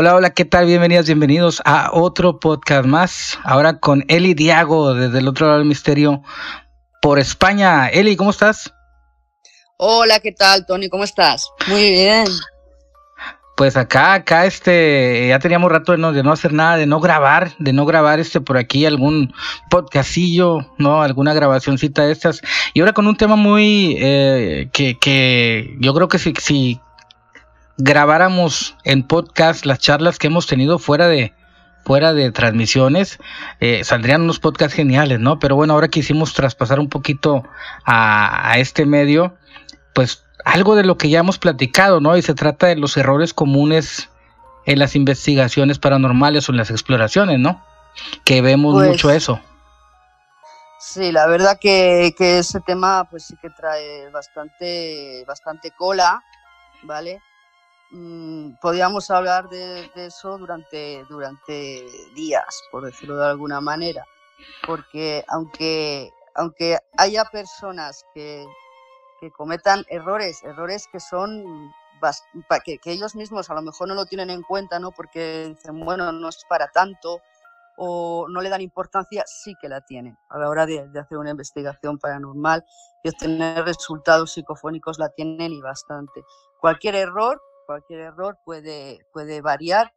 Hola, hola, ¿qué tal? Bienvenidas, bienvenidos a otro podcast más. Ahora con Eli Diago desde el otro lado del misterio por España. Eli, ¿cómo estás? Hola, ¿qué tal, Tony? ¿Cómo estás? Muy bien. Pues acá, acá, este, ya teníamos rato de no, de no hacer nada, de no grabar, de no grabar este por aquí algún podcastillo, ¿no? Alguna grabacioncita de estas. Y ahora con un tema muy, eh, que, que yo creo que si, si grabáramos en podcast las charlas que hemos tenido fuera de, fuera de transmisiones, eh, saldrían unos podcasts geniales, ¿no? Pero bueno, ahora quisimos traspasar un poquito a, a, este medio, pues algo de lo que ya hemos platicado, ¿no? Y se trata de los errores comunes en las investigaciones paranormales o en las exploraciones, ¿no? Que vemos pues, mucho eso. Sí, la verdad que, que, ese tema pues sí que trae bastante, bastante cola, ¿vale? Mm, podríamos hablar de, de, eso durante, durante días, por decirlo de alguna manera, porque aunque, aunque haya personas que, que cometan errores, errores que son que, que, ellos mismos a lo mejor no lo tienen en cuenta, ¿no? Porque dicen, bueno, no es para tanto o no le dan importancia, sí que la tienen. A la hora de, de hacer una investigación paranormal y obtener resultados psicofónicos la tienen y bastante. Cualquier error, cualquier error puede, puede variar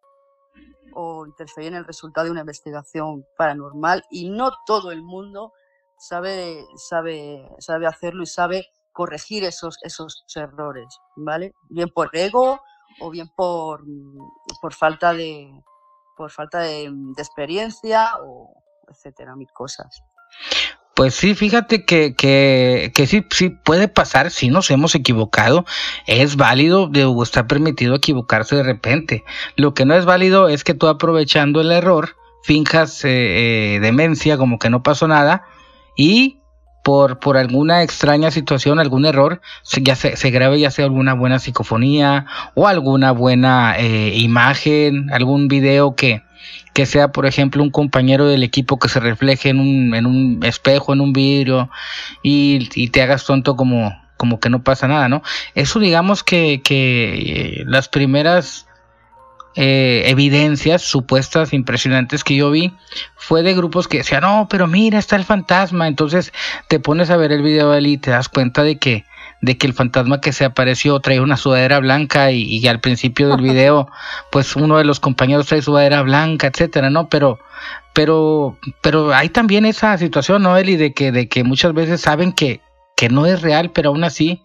o interferir en el resultado de una investigación paranormal y no todo el mundo sabe, sabe, sabe hacerlo y sabe corregir esos, esos errores, ¿vale? Bien por ego o bien por, por falta de por falta de, de experiencia o etcétera, mil cosas. Pues sí, fíjate que, que, que sí, sí puede pasar, si nos hemos equivocado, es válido, de, está permitido equivocarse de repente. Lo que no es válido es que tú aprovechando el error, finjas eh, eh, demencia como que no pasó nada y por, por alguna extraña situación, algún error, ya se, se grabe ya sea alguna buena psicofonía o alguna buena eh, imagen, algún video que, que sea, por ejemplo, un compañero del equipo que se refleje en un, en un espejo, en un vidrio, y, y te hagas tonto como, como que no pasa nada, ¿no? Eso digamos que, que eh, las primeras eh, evidencias supuestas impresionantes que yo vi fue de grupos que decían, no, pero mira, está el fantasma. Entonces te pones a ver el video de él y te das cuenta de que, de que el fantasma que se apareció trae una sudadera blanca y, y al principio del video, pues uno de los compañeros trae sudadera blanca, etcétera, ¿no? Pero, pero, pero hay también esa situación, ¿no, Eli? De que, de que muchas veces saben que, que no es real, pero aún así,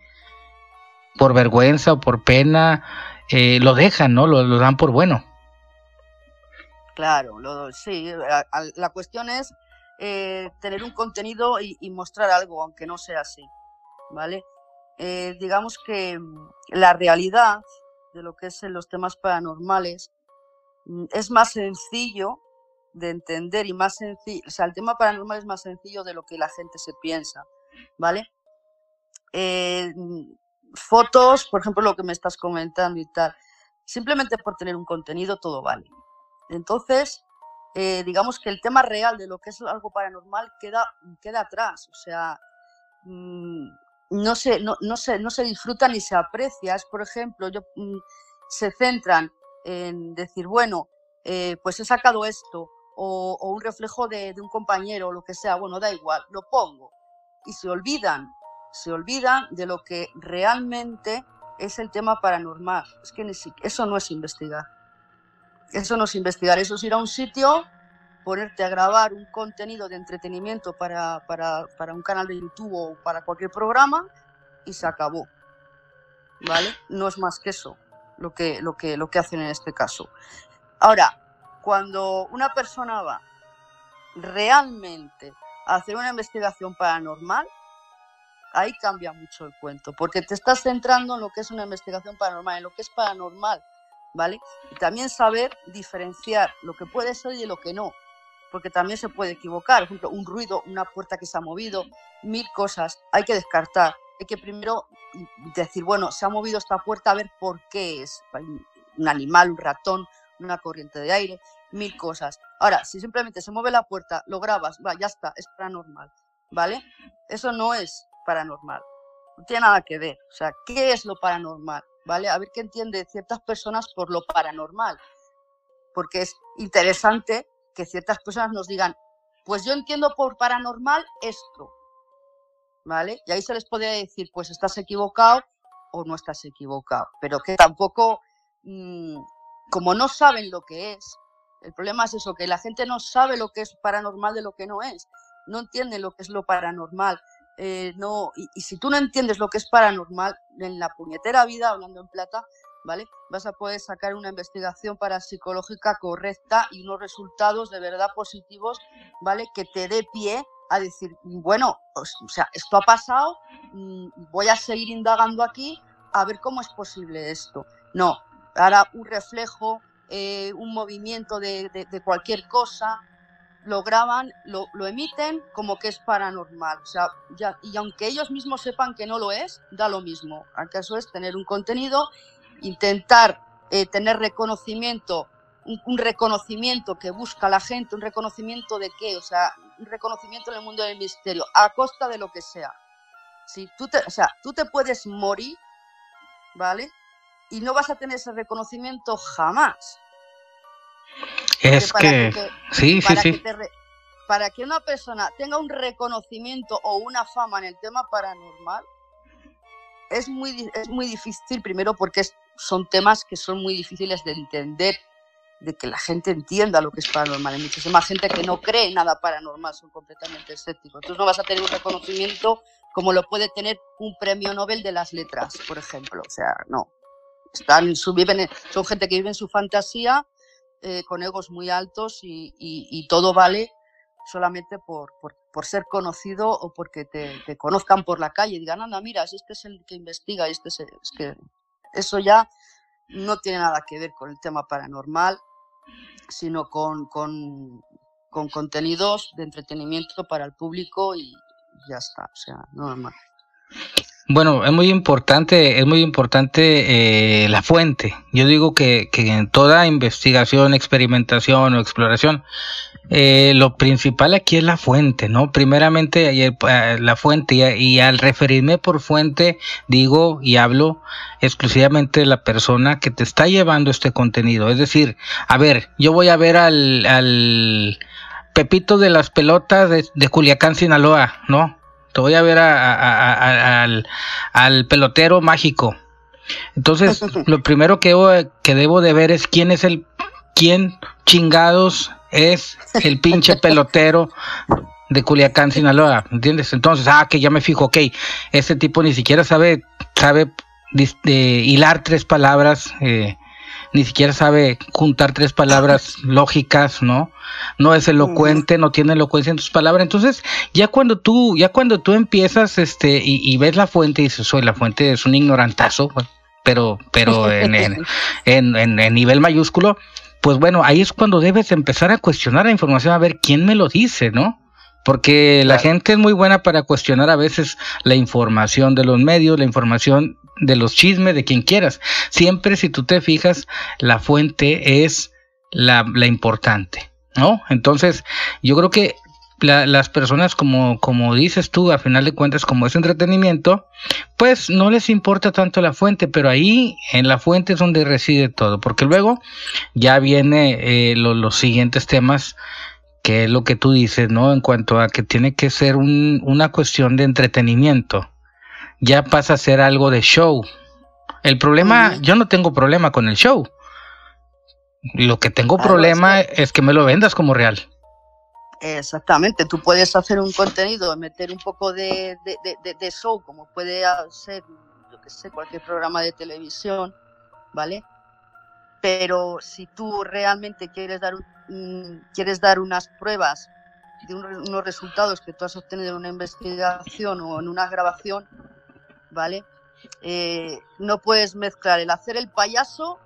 por vergüenza o por pena, eh, lo dejan, ¿no? Lo, lo, dan por bueno. Claro, lo, sí. La, la, cuestión es eh, tener un contenido y, y, mostrar algo, aunque no sea así, ¿vale? Eh, digamos que mm, la realidad de lo que es en los temas paranormales mm, es más sencillo de entender y más sencillo, o sea, el tema paranormal es más sencillo de lo que la gente se piensa, ¿vale? Eh, fotos, por ejemplo, lo que me estás comentando y tal, simplemente por tener un contenido todo vale. Entonces, eh, digamos que el tema real de lo que es algo paranormal queda, queda atrás, o sea, no, se, no, no, se, no se disfruta ni se aprecia. Es, por ejemplo, yo, mmm, se centran en decir, bueno, eh, pues he sacado esto, o, un reflejo de, de un compañero, o lo que sea, bueno, da igual, lo pongo. Y se olvidan se olvidan de lo que realmente es el tema paranormal. Es que eso no es investigar. Eso no es investigar, eso es ir a un sitio, ponerte a grabar un contenido de entretenimiento para, para, para un canal de YouTube o para cualquier programa y se acabó. ¿Vale? No es más que eso lo que, lo que, lo que hacen en este caso. Ahora, cuando una persona va realmente a hacer una investigación paranormal, ahí cambia mucho el cuento, porque te estás centrando en lo que es una investigación paranormal, en lo que es paranormal, ¿vale? Y también saber diferenciar lo que puede ser y lo que no, porque también se puede equivocar, por ejemplo, un ruido, una puerta que se ha movido, mil cosas, hay que descartar, hay que primero decir, bueno, se ha movido esta puerta, a ver por qué es, un animal, un ratón, una corriente de aire, mil cosas. Ahora, si simplemente se mueve la puerta, lo grabas, va, ya está, es paranormal, ¿vale? Eso no es paranormal. No tiene nada que ver. O sea, ¿qué es lo paranormal? ¿Vale? A ver qué entiende ciertas personas por lo paranormal. porque es interesante que ciertas personas nos digan, pues yo entiendo por paranormal esto, ¿vale? Y ahí se les podría decir, pues estás equivocado o no estás equivocado, pero que tampoco, mm, como no saben lo que es, el problema es eso, que la gente no sabe lo que es paranormal de lo que no es, no entiende lo que es lo paranormal. Eh, no, y, si tú no entiendes lo que es paranormal, en la puñetera vida, hablando en plata, Vas a poder sacar una investigación parapsicológica correcta y unos resultados de verdad positivos, ¿vale? Que te dé pie a decir, bueno, o sea, esto ha pasado, mm, voy a seguir indagando aquí a ver cómo es posible esto. No, ahora un reflejo, eh, un movimiento de, cualquier cosa, lo graban, lo, emiten como que es paranormal. O sea, y aunque ellos mismos sepan que no lo es, da lo mismo. ¿Acaso es tener un contenido, intentar eh, tener reconocimiento, un, reconocimiento que busca la gente, un reconocimiento de qué, o sea, un reconocimiento en el mundo del misterio, a costa de lo que sea. Si tú te, o sea, tú te puedes morir, ¿vale? Y no vas a tener ese reconocimiento jamás. Es que, sí, sí, sí. para que una persona tenga un reconocimiento o una fama en el tema paranormal, es muy, es muy difícil, primero porque son temas que son muy difíciles de entender, de que la gente entienda lo que es paranormal. Hay muchísima gente que no cree nada paranormal, son completamente escépticos. Entonces no vas a tener un reconocimiento como lo puede tener un premio Nobel de las letras, por ejemplo. O sea, no. Están, viven, son gente que vive en su fantasía eh, con egos muy altos y, todo vale solamente por, ser conocido o porque te, conozcan por la calle y digan, anda, mira, este es el que investiga, este es, es que eso ya no tiene nada que ver con el tema paranormal, sino con, con, con contenidos de entretenimiento para el público y ya está, o sea, normal. Bueno, es muy importante, es muy importante eh, la fuente. Yo digo que, que, en toda investigación, experimentación o exploración, eh, lo principal aquí es la fuente, ¿no? Primeramente eh, la fuente y, y, al referirme por fuente digo y hablo exclusivamente de la persona que te está llevando este contenido. Es decir, a ver, yo voy a ver al, al Pepito de las pelotas de, de Culiacán, Sinaloa, ¿no? te voy a ver al, pelotero mágico. Entonces, lo primero que, que debo de ver es quién es el, quién chingados es el pinche pelotero de Culiacán, Sinaloa, ¿entiendes? Entonces, ah, que ya me fijo, ok, este tipo ni siquiera sabe, sabe hilar tres palabras, eh, ni siquiera sabe juntar tres palabras lógicas, ¿no? No es elocuente, no tiene elocuencia en sus palabras. Entonces, ya cuando tú, ya cuando tú empiezas, este, y, ves la fuente y dices, soy la fuente es un ignorantazo, pero, pero en, en, en, en nivel mayúsculo, pues bueno, ahí es cuando debes empezar a cuestionar la información, a ver quién me lo dice, ¿no? Porque la gente es muy buena para cuestionar a veces la información de los medios, la información de los chismes, de quien quieras. Siempre si tú te fijas, la fuente es la, importante, ¿no? Entonces, yo creo que las personas, como, como dices tú, a final de cuentas, como es entretenimiento, pues no les importa tanto la fuente, pero ahí en la fuente es donde reside todo, porque luego ya viene eh, los siguientes temas que es lo que tú dices, ¿no? En cuanto a que tiene que ser un, una cuestión de entretenimiento ya pasa a ser algo de show. El problema, yo no tengo problema con el show. Lo que tengo problema es que... me lo vendas como real. Exactamente, tú puedes hacer un contenido, meter un poco de, show, como puede ser, yo que sé, cualquier programa de televisión, ¿vale? Pero si tú realmente quieres dar, un, quieres dar unas pruebas de unos resultados que tú has obtenido en una investigación o en una grabación, ¿vale? Eh, no puedes mezclar el hacer el payaso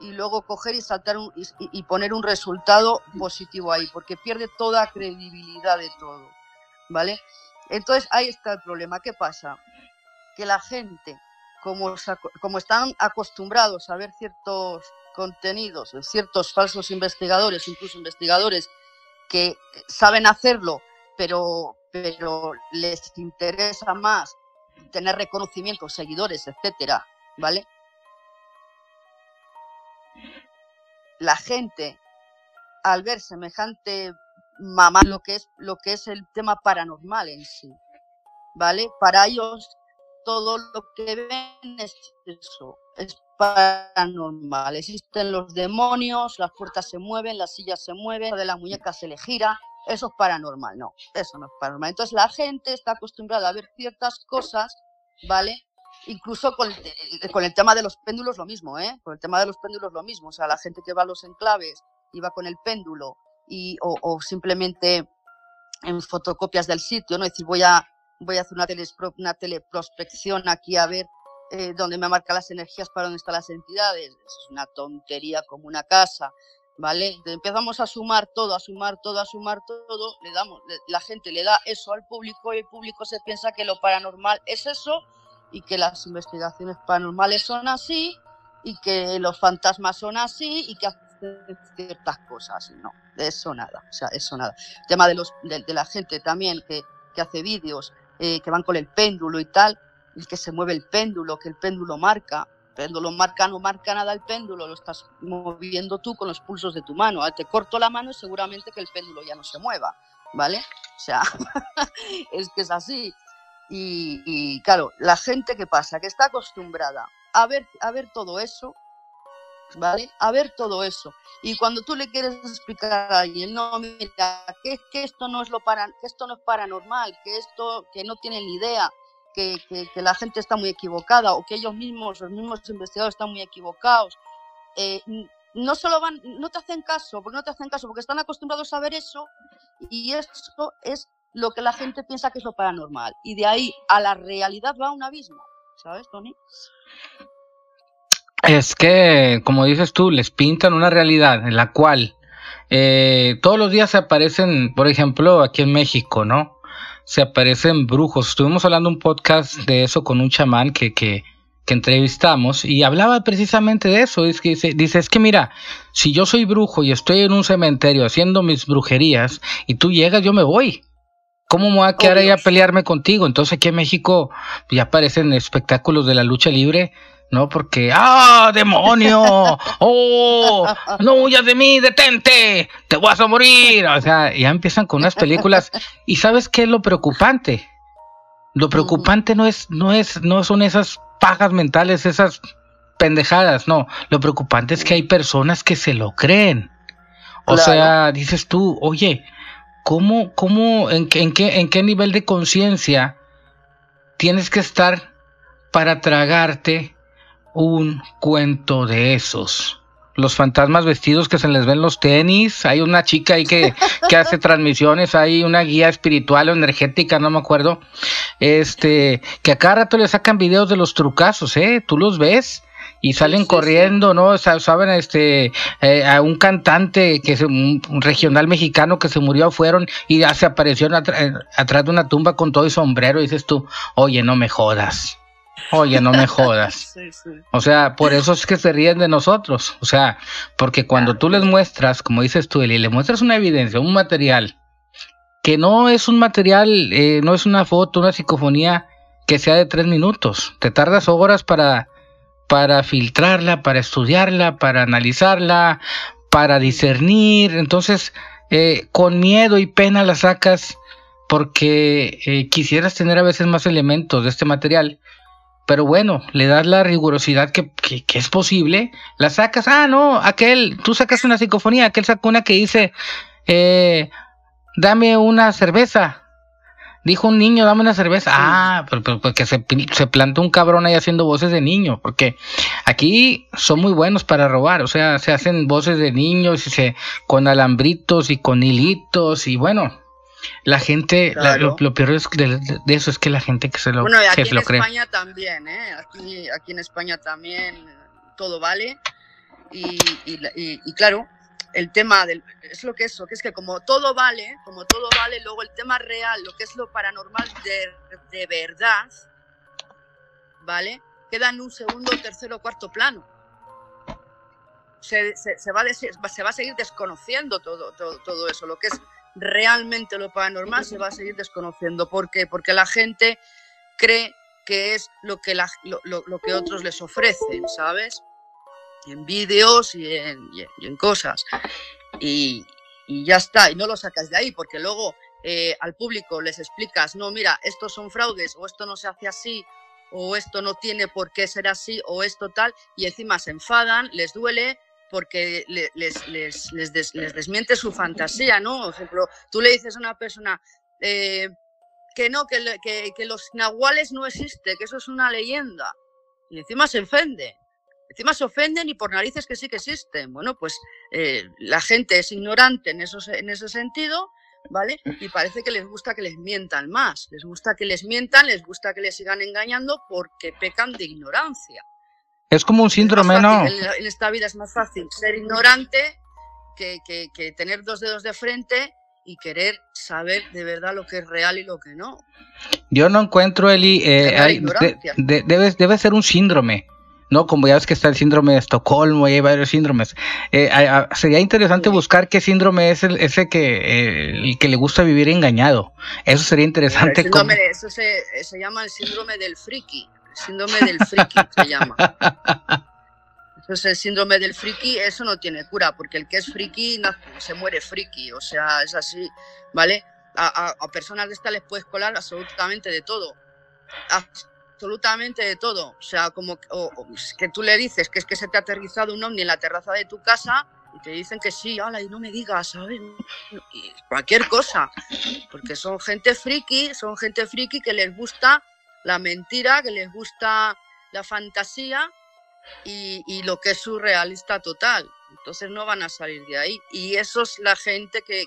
y luego coger y saltar y, poner un resultado positivo ahí, porque pierde toda credibilidad de todo, ¿vale? Entonces ahí está el problema. ¿Qué pasa? Que la gente, como, como están acostumbrados a ver ciertos contenidos, ciertos falsos investigadores, incluso investigadores que saben hacerlo, pero, pero les interesa más tener reconocimiento, seguidores, etcétera, ¿vale? La gente, al ver semejante mamá, lo que es, lo que es el tema paranormal en sí, ¿vale? Para ellos todo lo que ven es eso, es paranormal. Existen los demonios, las puertas se mueven, las sillas se mueven, de la muñeca se le gira. Eso es paranormal, no, eso no es paranormal. Entonces la gente está acostumbrada a ver ciertas cosas, ¿vale? Incluso con el, con el tema de los péndulos lo mismo, ¿eh? Con el tema de los péndulos lo mismo. O sea, la gente que va a los enclaves y va con el péndulo y, o, simplemente en fotocopias del sitio, ¿no? Es decir, voy a, voy a hacer una, una teleprospección aquí a ver eh, dónde me marca las energías para dónde están las entidades. Es una tontería como una casa, ¿vale? Empezamos a sumar todo, a sumar todo, a sumar todo, le damos, la gente le da eso al público y el público se piensa que lo paranormal es eso y que las investigaciones paranormales son así y que los fantasmas son así y que hacen ciertas cosas. No, de eso nada, o sea, eso nada. El tema de, los, de, la gente también que, que hace vídeos eh, que van con el péndulo y tal, el que se mueve el péndulo, que el péndulo marca. El péndulo marca, no marca nada el péndulo, lo estás moviendo tú con los pulsos de tu mano. Te corto la mano y seguramente que el péndulo ya no se mueva, ¿vale? O sea, es que es así. Y, y, claro, la gente que pasa, que está acostumbrada a ver, a ver todo eso, ¿vale? A ver todo eso. Y cuando tú le quieres explicar a alguien, no, mira, que, esto no es lo para, que esto no es paranormal, que esto, que no tienen ni idea, que, que, que, la gente está muy equivocada o que ellos mismos, los mismos investigadores están muy equivocados. Eh, no solo van, no te hacen caso, porque no te hacen caso, porque están acostumbrados a ver eso y eso es lo que la gente piensa que es lo paranormal. Y de ahí a la realidad va un abismo, ¿sabes, Tony? Es que, como dices tú, les pintan una realidad en la cual eh, todos los días se aparecen, por ejemplo, aquí en México, ¿no? Se aparecen brujos. Estuvimos hablando un podcast de eso con un chamán que, que, que entrevistamos y hablaba precisamente de eso. Es que dice, dice, es que mira, si yo soy brujo y estoy en un cementerio haciendo mis brujerías y tú llegas, yo me voy. ¿Cómo me voy a quedar ahí a pelearme contigo? Entonces aquí en México ya aparecen espectáculos de la lucha libre ¿no? Porque, ¡ah, demonio! ¡Oh! ¡No huyas de mí! ¡Detente! ¡Te vas a morir! O sea, ya empiezan con unas películas. ¿Y sabes qué es lo preocupante? Lo preocupante no es, no es, no son esas pajas mentales, esas pendejadas, no. Lo preocupante es que hay personas que se lo creen. O claro. sea, dices tú, oye, ¿cómo, cómo, en, en qué, en qué nivel de conciencia tienes que estar para tragarte un cuento de esos. Los fantasmas vestidos que se les ven los tenis. Hay una chica ahí que, que hace transmisiones. Hay una guía espiritual o energética, no me acuerdo. Este, que a cada rato le sacan videos de los trucazos, ¿eh? Tú los ves y salen sí, corriendo. ¿no? Saben, este, eh, a un cantante que es un, regional mexicano que se murió, fueron y ya se apareció atrás de una tumba con todo y sombrero. Y dices tú, oye, no me jodas. Oye, no me jodas. Sí, sí. O sea, por eso es que se ríen de nosotros. O sea, porque cuando tú les muestras, como dices tú, Eli, le muestras una evidencia, un material, que no es un material, eh, no es una foto, una psicofonía que sea de tres minutos. Te tardas horas para, para filtrarla, para estudiarla, para analizarla, para discernir. Entonces, eh, con miedo y pena la sacas porque eh, quisieras tener a veces más elementos de este material pero bueno, le das la rigurosidad que, es posible, la sacas, ah, no, aquel, tú sacas una psicofonía, aquel sacó una que dice, eh, dame una cerveza, dijo un niño, dame una cerveza, sí. ah, pero, porque se, se plantó un cabrón ahí haciendo voces de niño, porque aquí son muy buenos para robar, o sea, se hacen voces de niños y se, con alambritos y con hilitos y bueno, la gente, claro. la, lo, lo, peor es de, de, eso es que la gente que se lo, bueno, y aquí que se lo en cree. España también, ¿eh? Aquí, aquí en España también todo vale. Y, y, y, y, claro, el tema del, es lo que es, que es que como todo vale, como todo vale, luego el tema real, lo que es lo paranormal de, de verdad, ¿vale? Queda en un segundo, tercero, cuarto plano. Se, se, se, va, se va a seguir desconociendo todo, todo, todo eso, lo que es realmente lo paranormal se va a seguir desconociendo. ¿Por qué? Porque la gente cree que es lo que, la, lo, lo, lo, que otros les ofrecen, ¿sabes? En vídeos y en, cosas. Y, ya está, y no lo sacas de ahí, porque luego eh, al público les explicas, no, mira, estos son fraudes, o esto no se hace así, o esto no tiene por qué ser así, o esto tal, y encima se enfadan, les duele, porque les, les, les, desmiente su fantasía, ¿no? Por ejemplo, tú le dices a una persona eh, que no, que, que, que, los nahuales no existen, que eso es una leyenda, y encima se ofende. Encima se ofenden y por narices que sí que existen. Bueno, pues eh, la gente es ignorante en, esos, en ese sentido, ¿vale? Y parece que les gusta que les mientan más. Les gusta que les mientan, les gusta que les sigan engañando porque pecan de ignorancia. Es como un síndrome, ¿no? En, esta vida es más fácil ser ignorante que, tener dos dedos de frente y querer saber de verdad lo que es real y lo que no. Yo no encuentro, Eli, eh, debe, debe ser un síndrome. ¿No? Como ya ves que está el síndrome de Estocolmo y hay varios síndromes. Eh, sería interesante buscar qué síndrome es el, ese que, el que le gusta vivir engañado. Eso sería interesante. eso se, se, llama el síndrome del friki. síndrome del friki se llama. Eso es el síndrome del friki, eso no tiene cura, porque el que es friki se muere friki, o sea, es así, ¿vale? A, a, personas de estas les puedes colar absolutamente de todo absolutamente de todo. O sea, como que tú le dices que es que se te ha aterrizado un ovni en la terraza de tu casa y te dicen que sí, ala, y no me digas, ¿sabes? cualquier cosa. Porque son gente friki, son gente friki que les gusta la mentira, que les gusta la fantasía y, lo que es surrealista total. Entonces no van a salir de ahí. Y eso es la gente que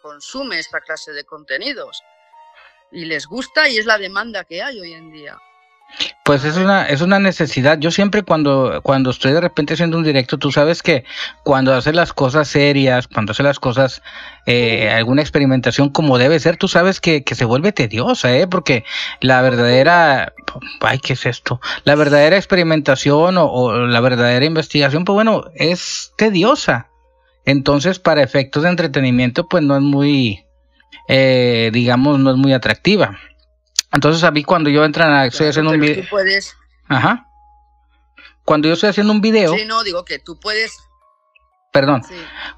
consume esta clase de contenidos. Y les gusta y es la demanda que hay hoy en día. Pues es una, es una necesidad. Yo siempre cuando, cuando estoy de repente haciendo un directo, tú sabes que cuando haces las cosas serias, cuando haces las cosas, eh, alguna experimentación como debe ser, tú sabes que, se vuelve tediosa, ¿eh? Porque la verdadera, ay, ¿qué es esto? La verdadera experimentación o, la verdadera investigación, pues bueno, es tediosa. Entonces, para efectos de entretenimiento, pues no es muy, eh, digamos, no es muy atractiva. Entonces a mí cuando yo entro a, estoy haciendo un video... puedes... Ajá. Cuando yo estoy haciendo un video... Sí, no, digo que tú puedes... Perdón.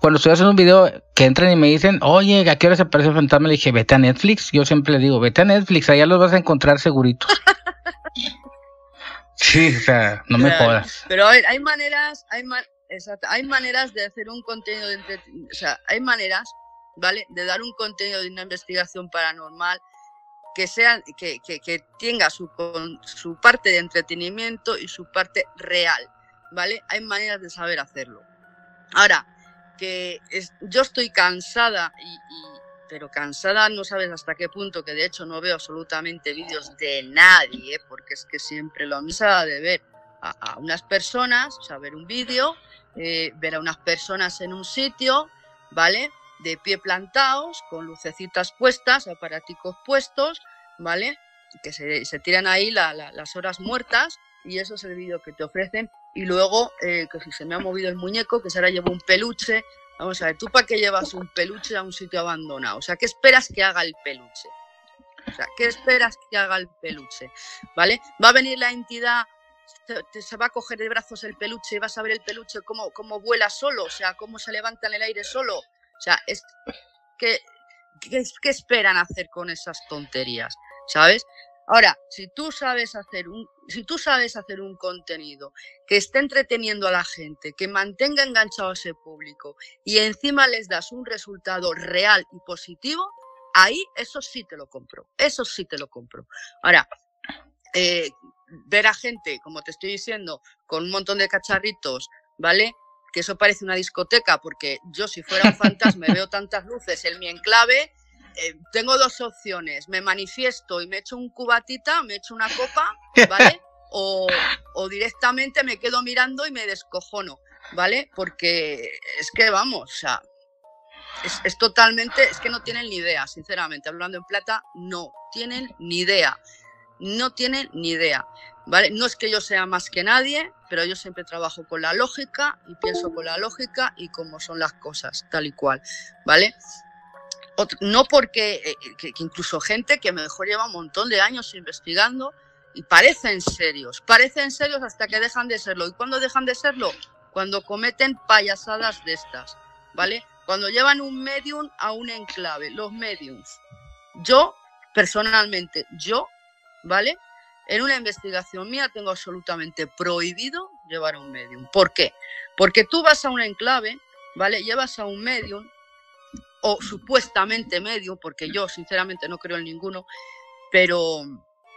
Cuando estoy haciendo un video que entran y me dicen, oye, ¿a qué hora se aparece el fantasma? Le dije, vete a Netflix. Yo siempre le digo, vete a Netflix, allá los vas a encontrar seguritos. sí, o sea, no me jodas. Pero a ver, hay maneras, hay, hay maneras de hacer un contenido de O sea, hay maneras, ¿vale? De dar un contenido de una investigación paranormal que, sea, que, que, tenga su, su parte de entretenimiento y su parte real, ¿vale? Hay maneras de saber hacerlo. Ahora, que yo estoy cansada, y, pero cansada no sabes hasta qué punto, que de hecho no veo absolutamente vídeos de nadie, porque es que siempre lo mismo de ver a, unas personas, o sea, ver un vídeo, eh, ver a unas personas en un sitio, ¿vale? De pie plantados, con lucecitas puestas, aparaticos puestos, ¿vale? Que se, se tiran ahí las horas muertas y eso es el vídeo que te ofrecen. Y luego, eh, que si se me ha movido el muñeco, que ahora llevo un peluche. Vamos a ver, ¿tú para qué llevas un peluche a un sitio abandonado? O sea, ¿qué esperas que haga el peluche? O sea, ¿qué esperas que haga el peluche? ¿Vale? Va a venir la entidad se va a coger de brazos el peluche y vas a ver el peluche cómo, cómo vuela solo, o sea, cómo se levanta en el aire solo. O sea, es que, ¿qué, esperan hacer con esas tonterías? ¿Sabes? Ahora, si tú sabes hacer un, si tú sabes hacer un contenido que esté entreteniendo a la gente, que mantenga enganchado a ese público y encima les das un resultado real y positivo, ahí eso sí te lo compro. Eso sí te lo compro. Ahora, eh, ver a gente, como te estoy diciendo, con un montón de cacharritos, ¿vale? Que eso parece una discoteca, porque yo si fuera un fantasma veo tantas luces en mi enclave, eh, tengo dos opciones, me manifiesto y me echo un cubatita, me echo una copa, ¿vale? O, directamente me quedo mirando y me descojono, ¿vale? Porque es que vamos, o sea, es, es, totalmente, es que no tienen ni idea, sinceramente, hablando en plata, no tienen ni idea, no tienen ni idea. ¿Vale? No es que yo sea más que nadie, pero yo siempre trabajo con la lógica y pienso con la lógica y cómo son las cosas, tal y cual, ¿vale? no porque eh, que, incluso gente que mejor lleva un montón de años investigando y parecen serios, parecen serios hasta que dejan de serlo. ¿Y cuándo dejan de serlo? cuando cometen payasadas de estas, ¿vale? Cuando llevan un medium a un enclave, los mediums. Yo, personalmente, yo, ¿vale? En una investigación mía tengo absolutamente prohibido llevar a un medium. ¿Por qué? Porque tú vas a un enclave, ¿vale? Llevas a un medium, o supuestamente medium, porque yo sinceramente no creo en ninguno, pero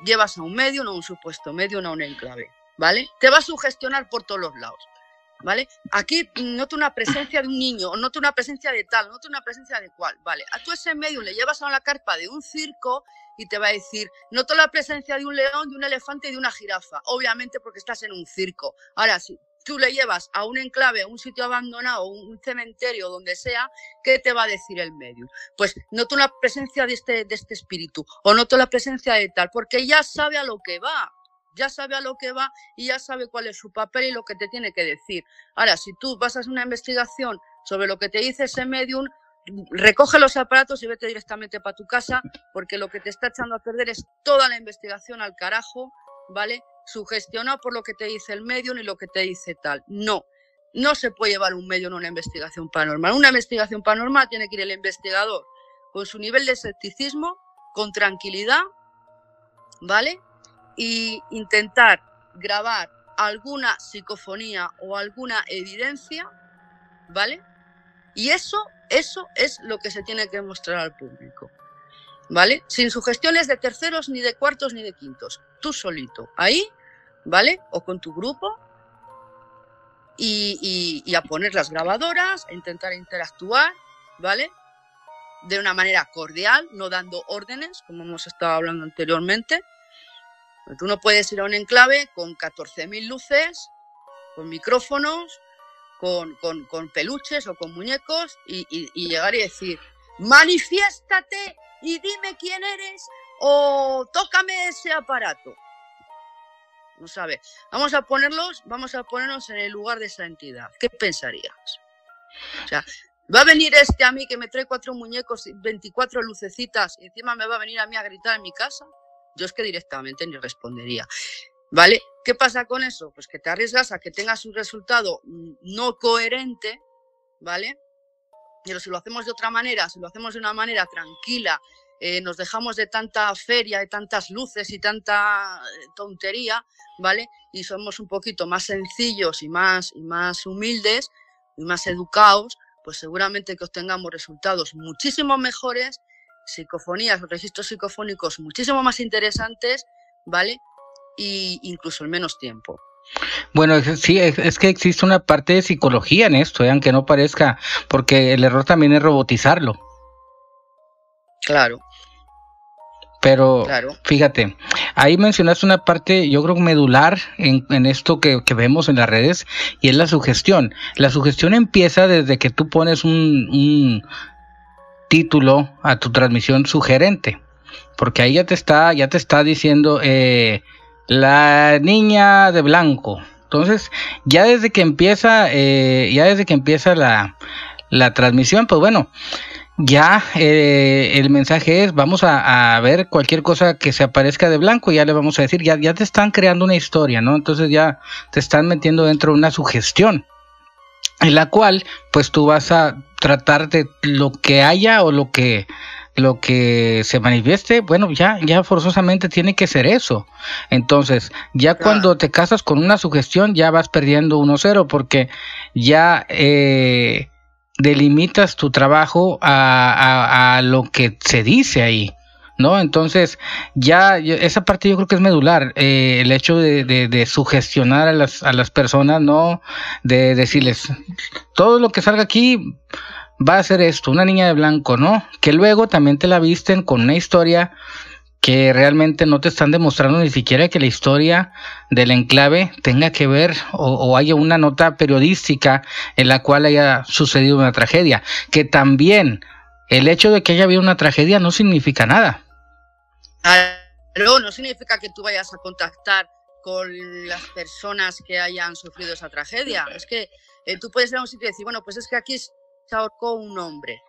llevas a un medium o un supuesto medium a un enclave, ¿vale? Te va a sugestionar por todos los lados. ¿Vale? Aquí noto una presencia de un niño, o noto una presencia de tal, noto una presencia de cual, ¿vale? A tú ese medium le llevas a la carpa de un circo y te va a decir, noto la presencia de un león, de un elefante y de una jirafa, obviamente porque estás en un circo. Ahora, si tú le llevas a un enclave, a un sitio abandonado, un cementerio, donde sea, ¿qué te va a decir el medium? Pues noto la presencia de este, de este espíritu o noto la presencia de tal, porque ya sabe a lo que va, ya sabe a lo que va y ya sabe cuál es su papel y lo que te tiene que decir. Ahora, si tú vas a hacer una investigación sobre lo que te dice ese medium, recoge los aparatos y vete directamente para tu casa, porque lo que te está echando a perder es toda la investigación al carajo, ¿vale? Sugestionado por lo que te dice el medio y lo que te dice tal. No, no se puede llevar un medio en una investigación paranormal. Una investigación paranormal tiene que ir el investigador con su nivel de escepticismo, con tranquilidad, ¿vale? Y intentar grabar alguna psicofonía o alguna evidencia, ¿vale? Y eso eso es lo que se tiene que mostrar al público. ¿Vale? Sin sugestiones de terceros, ni de cuartos, ni de quintos. Tú solito. Ahí, ¿vale? O con tu grupo. Y, a poner las grabadoras, a intentar interactuar, ¿vale? De una manera cordial, no dando órdenes, como hemos estado hablando anteriormente. Tú no puedes ir a un enclave con 14.000 luces, con micrófonos, con, peluches o con muñecos y, llegar y decir, manifiéstate y dime quién eres o tócame ese aparato. No sabe. Vamos a ponerlos, vamos a ponernos en el lugar de esa entidad. ¿Qué pensarías? O sea, va a venir este a mí que me trae cuatro muñecos, 24 lucecitas y encima me va a venir a mí a gritar en mi casa. Yo es que directamente ni respondería. ¿Vale? ¿Qué pasa con eso? Pues que te arriesgas a que tengas un resultado mm, no coherente, ¿vale? Pero si lo hacemos de otra manera, si lo hacemos de una manera tranquila, eh, nos dejamos de tanta feria, de tantas luces y tanta eh, tontería, ¿vale? Y somos un poquito más sencillos y más, y más humildes y más educados, pues seguramente que obtengamos resultados muchísimo mejores, psicofonías, registros psicofónicos muchísimo más interesantes, ¿vale? y incluso en menos tiempo. Bueno, sí, es, que existe una parte de psicología en esto, ¿eh? aunque no parezca, porque el error también es robotizarlo. Claro. Pero fíjate, ahí mencionaste una parte, yo creo, medular en, en esto que, que, vemos en las redes, y es la sugestión. La sugestión empieza desde que tú pones un, un título a tu transmisión sugerente, porque ahí ya te está, ya te está diciendo, eh, la niña de blanco. Entonces, ya desde que empieza, eh, ya desde que empieza la, la transmisión, pues bueno, ya eh, el mensaje es, vamos a, ver cualquier cosa que se aparezca de blanco, ya le vamos a decir, ya, ya te están creando una historia, ¿no? Entonces ya te están metiendo dentro de una sugestión, en la cual, pues tú vas a tratar de lo que haya o lo que lo que se manifieste, bueno, ya, ya forzosamente tiene que ser eso. Entonces, ya cuando te casas con una sugestión, ya vas perdiendo 1-0 porque ya eh, delimitas tu trabajo a, lo que se dice ahí. ¿No? Entonces, ya esa parte yo creo que es medular, eh, el hecho de, de, sugestionar a las, a las personas, ¿no? De decirles, todo lo que salga aquí va a ser esto, una niña de blanco, ¿no? Que luego también te la visten con una historia que realmente no te están demostrando ni siquiera que la historia del enclave tenga que ver o, haya una nota periodística en la cual haya sucedido una tragedia. Que también el hecho de que haya habido una tragedia no significa nada. No, no significa que tú vayas a contactar con las personas que hayan sufrido esa tragedia. Es que eh, tú puedes ir a un sitio y decir, bueno, pues es que aquí se ahorcó un hombre.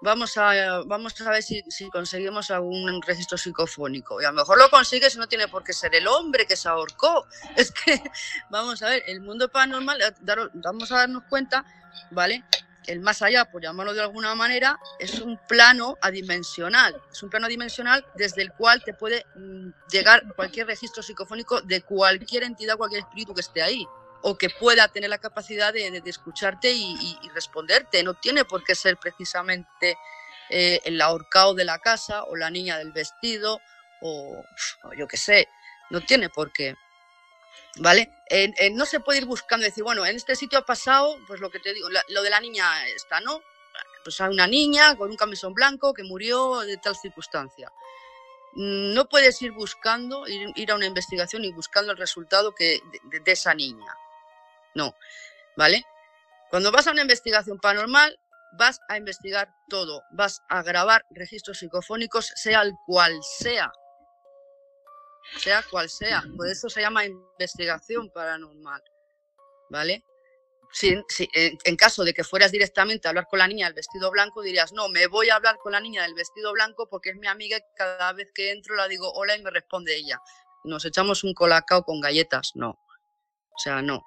vamos a, vamos a ver si, conseguimos algún registro psicofónico. Y a lo mejor lo consigues y no tiene por qué ser el hombre que se ahorcó. Es que, vamos a ver, el mundo paranormal, eh, vamos a darnos cuenta, ¿vale? El más allá, por llamarlo de alguna manera, es un plano adimensional. Es un plano adimensional desde el cual te puede mm, llegar cualquier registro psicofónico de cualquier entidad, cualquier espíritu que esté ahí o que pueda tener la capacidad de, escucharte y, responderte. No tiene por qué ser precisamente eh, el ahorcado de la casa o la niña del vestido o, yo qué sé, no tiene por qué. ¿Vale? no se puede ir buscando decir, bueno, en este sitio ha pasado, pues lo que te digo, lo de la niña está, ¿no? Pues hay una niña con un camisón blanco que murió de tal circunstancia. No puedes ir buscando, ir, a una investigación y buscando el resultado que, de esa niña. No, ¿vale? Cuando vas a una investigación paranormal, vas a investigar todo, vas a grabar registros psicofónicos, sea el cual sea, sea cual sea. Por eso se llama investigación paranormal, ¿vale? Si, en, caso de que fueras directamente a hablar con la niña del vestido blanco, dirías, no, me voy a hablar con la niña del vestido blanco porque es mi amiga y cada vez que entro la digo hola y me responde ella. Nos echamos un colacao con galletas, no. O sea, no.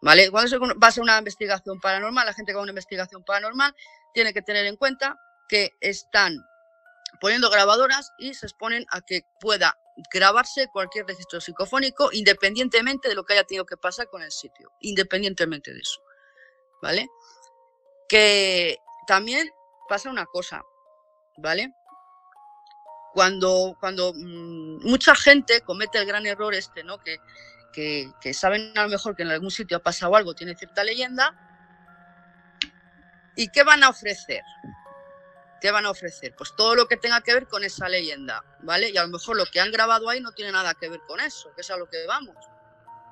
¿Vale? Cuando vas a una investigación paranormal, la gente con una investigación paranormal tiene que tener en cuenta que están poniendo grabadoras y se exponen a que pueda grabarse cualquier registro psicofónico independientemente de lo que haya tenido que pasar con el sitio, independientemente de eso. ¿Vale? Que también pasa una cosa, ¿vale? Cuando, cuando mm, mucha gente comete el gran error este, ¿no? Que que, saben a lo mejor que en algún sitio ha pasado algo, tiene cierta leyenda. ¿Y qué van a ofrecer? ¿Qué van a ofrecer? Pues todo lo que tenga que ver con esa leyenda, ¿vale? Y a lo mejor lo que han grabado ahí no tiene nada que ver con eso, que es a lo que vamos,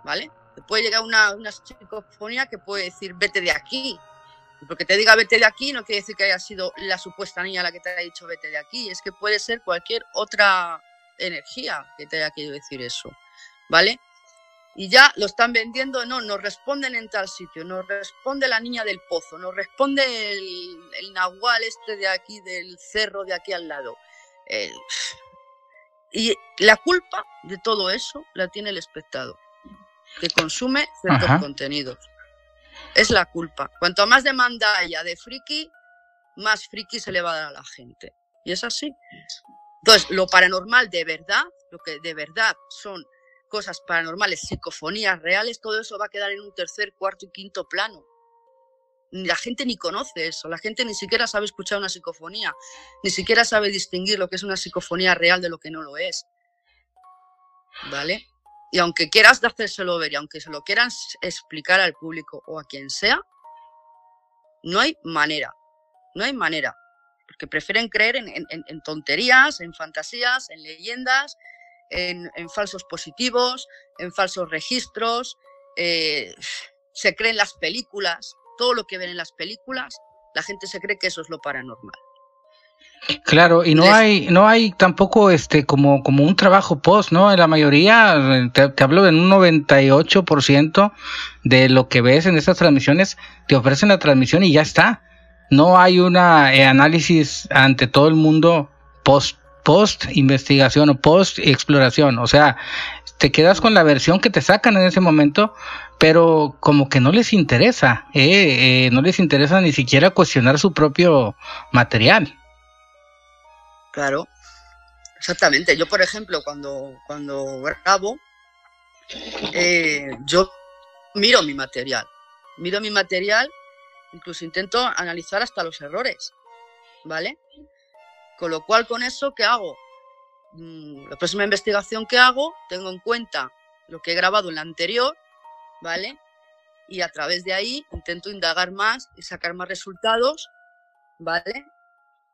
¿vale? puede llegar una, una psicofonía que puede decir, vete de aquí. porque te diga vete de aquí no quiere decir que haya sido la supuesta niña la que te haya dicho vete de aquí, es que puede ser cualquier otra energía que te haya querido decir eso, ¿vale? Y ya lo están vendiendo, no, nos responden en tal sitio, nos responde la niña del pozo, nos responde el, nahual este de aquí, del cerro de aquí al lado. y la culpa de todo eso la tiene el espectador, que consume ciertos contenidos. Es la culpa. Cuanto más demanda haya de friki, más friki se le va a dar a la gente. Y es así. Entonces, lo paranormal de verdad, lo que de verdad son cosas paranormales, psicofonías reales, todo eso va a quedar en un tercer, cuarto y quinto plano. La gente ni conoce eso, la gente ni siquiera sabe escuchar una psicofonía, ni siquiera sabe distinguir lo que es una psicofonía real de lo que no lo es. ¿Vale? Y aunque quieras hacérselo ver y aunque se lo quieran explicar al público o a quien sea, no hay manera, no hay manera, porque prefieren creer en, en tonterías, en fantasías, en leyendas, en, falsos positivos, en falsos registros, eh, se creen las películas, todo lo que ven en las películas, la gente se cree que eso es lo paranormal. Claro, y no hay, no hay tampoco este como, como un trabajo post, ¿no? En la mayoría, te, te hablo de un 98% de lo que ves en estas transmisiones, te ofrecen la transmisión y ya está. No hay un eh, análisis ante todo el mundo post post investigación o post exploración. O sea, te quedas con la versión que te sacan en ese momento, pero como que no les interesa, eh, eh, no les interesa ni siquiera cuestionar su propio material. Claro, exactamente. Yo, por ejemplo, cuando, cuando grabo, eh, yo miro mi material, miro mi material, incluso intento analizar hasta los errores, ¿vale? Con lo cual, con eso, ¿qué hago? Mm, la próxima investigación que hago, tengo en cuenta lo que he grabado en la anterior, ¿vale? Y a través de ahí intento indagar más y sacar más resultados, ¿vale?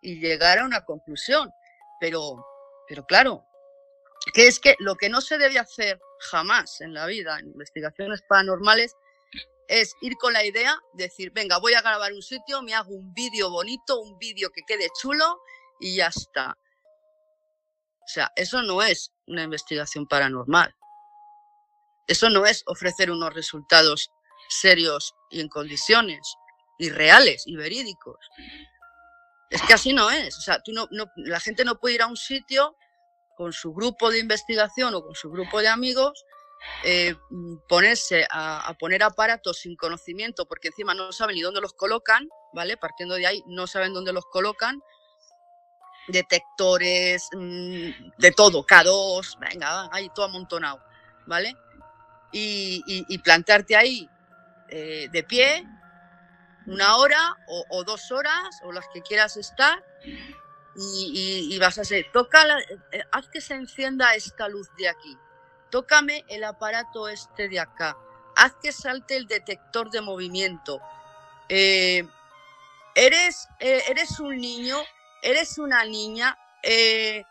Y llegar a una conclusión. Pero, pero claro, que es que lo que no se debe hacer jamás en la vida, en investigaciones paranormales, es ir con la idea de decir, venga, voy a grabar un sitio, me hago un vídeo bonito, un vídeo que quede chulo y ya está. O sea, eso no es una investigación paranormal. Eso no es ofrecer unos resultados serios y en condiciones, y reales y verídicos. Es que así no es. O sea, tú no, la gente no puede ir a un sitio con su grupo de investigación o con su grupo de amigos, eh, ponerse a, poner aparatos sin conocimiento, porque encima no saben ni dónde los colocan, ¿vale? Partiendo de ahí, no saben dónde los colocan. Detectores, mm, de todo, K2, venga, ahí todo amontonado, ¿vale? Y, plantarte ahí eh, de pie una hora o, dos horas o las que quieras estar y, vas a hacer, toca, eh, eh, haz que se encienda esta luz de aquí, tócame el aparato este de acá, haz que salte el detector de movimiento. Eh, eres, eres un niño, eres una niña y,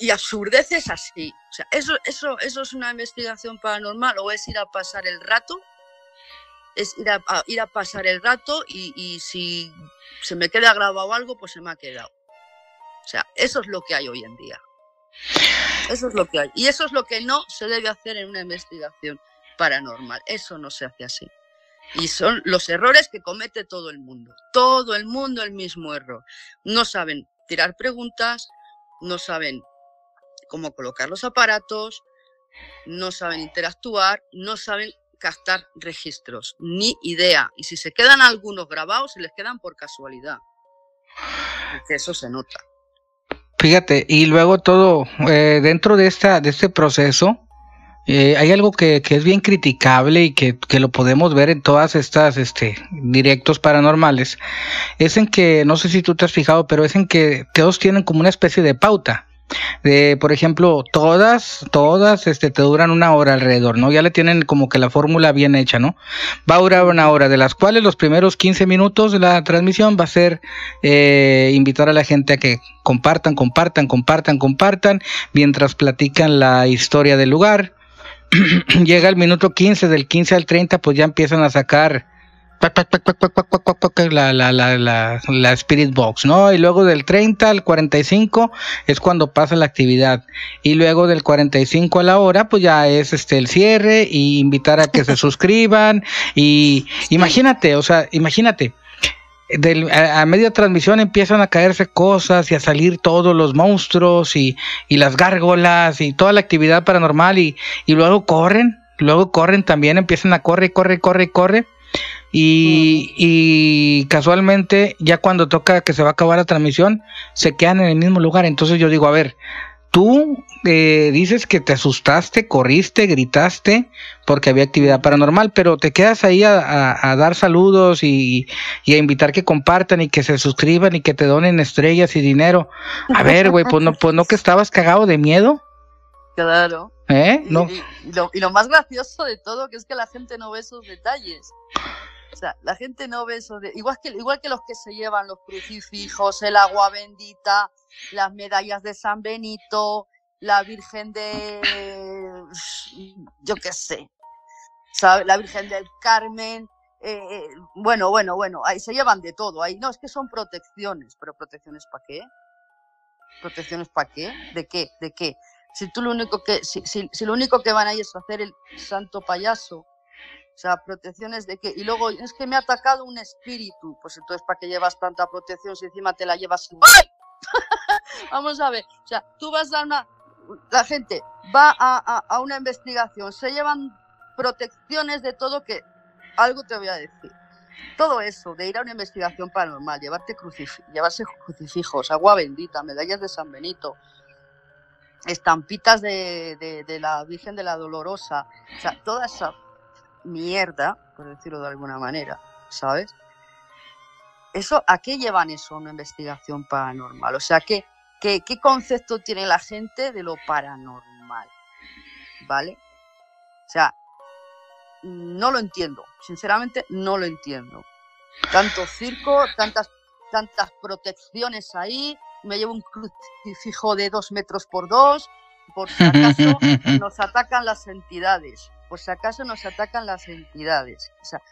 y, absurdeces así. O sea, eso, eso, ¿Eso es una investigación paranormal o es ir a pasar el rato? es ir a, ir a pasar el rato y, si se me queda grabado algo, pues se me ha quedado. O sea, eso es lo que hay hoy en día. Eso es lo que hay. Y eso es lo que no se debe hacer en una investigación paranormal. Eso no se hace así. Y son los errores que comete todo el mundo. Todo el mundo el mismo error. No saben tirar preguntas, no saben cómo colocar los aparatos, no saben interactuar, no saben captar registros, ni idea. Y si se quedan algunos grabados, se les quedan por casualidad. Eso se nota. Fíjate, y luego todo, eh, dentro de, esta, de este proceso, eh, hay algo que, es bien criticable y que, que, lo podemos ver en todas estas este, directos paranormales, es en que, no sé si tú te has fijado, pero es en que todos tienen como una especie de pauta de, por ejemplo, todas, todas, este, te duran una hora alrededor, ¿no? Ya le tienen como que la fórmula bien hecha, ¿no? Va a durar una hora, de las cuales los primeros 15 minutos de la transmisión va a ser eh, invitar a la gente a que compartan, compartan, compartan, compartan, mientras platican la historia del lugar. Llega el minuto 15, del 15 al 30, pues ya empiezan a sacar la, la, la, la, Spirit Box, ¿no? Y luego del 30 al 45 es cuando pasa la actividad. Y luego del 45 a la hora, pues ya es este el cierre y invitar a que se suscriban. Y imagínate, o sea, imagínate. Del, a, media transmisión empiezan a caerse cosas y a salir todos los monstruos y, y las gárgolas y toda la actividad paranormal y, y luego corren, luego corren también, empiezan a correr, corre, corre, corre y, casualmente, ya cuando toca que se va a acabar la transmisión, se quedan en el mismo lugar. Entonces yo digo, a ver, tú eh, dices que te asustaste, corriste, gritaste porque había actividad paranormal, pero te quedas ahí a, dar saludos y, a invitar que compartan y que se suscriban y que te donen estrellas y dinero. A ver, güey, pues no, pues no que estabas cagado de miedo. Claro. ¿Eh? no. y, lo, y lo más gracioso de todo que es que la gente no ve esos detalles. O sea, la gente no ve eso de. Igual que, igual que los que se llevan los crucifijos, el agua bendita, las medallas de San Benito, la Virgen de. Yo qué sé. La Virgen del Carmen. Eh, eh, bueno, bueno, bueno, ahí se llevan de todo. Ahí no, es que son protecciones, pero protecciones para qué? ¿Protecciones para qué? ¿De qué? ¿De qué? Si tú lo único que, si, si, lo único que van ahí es hacer el santo payaso o sea, protecciones de que. Y luego, es que me ha atacado un espíritu. Pues entonces, ¿para qué llevas tanta protección si encima te la llevas ¡Ay! Vamos a ver. O sea, tú vas a una. La gente va a, a, una investigación, se llevan protecciones de todo que. Algo te voy a decir. Todo eso de ir a una investigación paranormal, llevarte llevarse crucifijos, agua bendita, medallas de San Benito, estampitas de, de, de la Virgen de la Dolorosa, o sea, toda esa mierda, por decirlo de alguna manera, ¿sabes? Eso, ¿A qué llevan eso una investigación paranormal? O sea, ¿qué, qué, qué concepto tiene la gente de lo paranormal? ¿Vale? O sea, no lo entiendo, sinceramente no lo entiendo. Tanto circo, tantas, tantas protecciones ahí, me llevo un crucifijo de dos metros por dos, por si acaso nos atacan las entidades por si acaso nos atacan las entidades. O sea,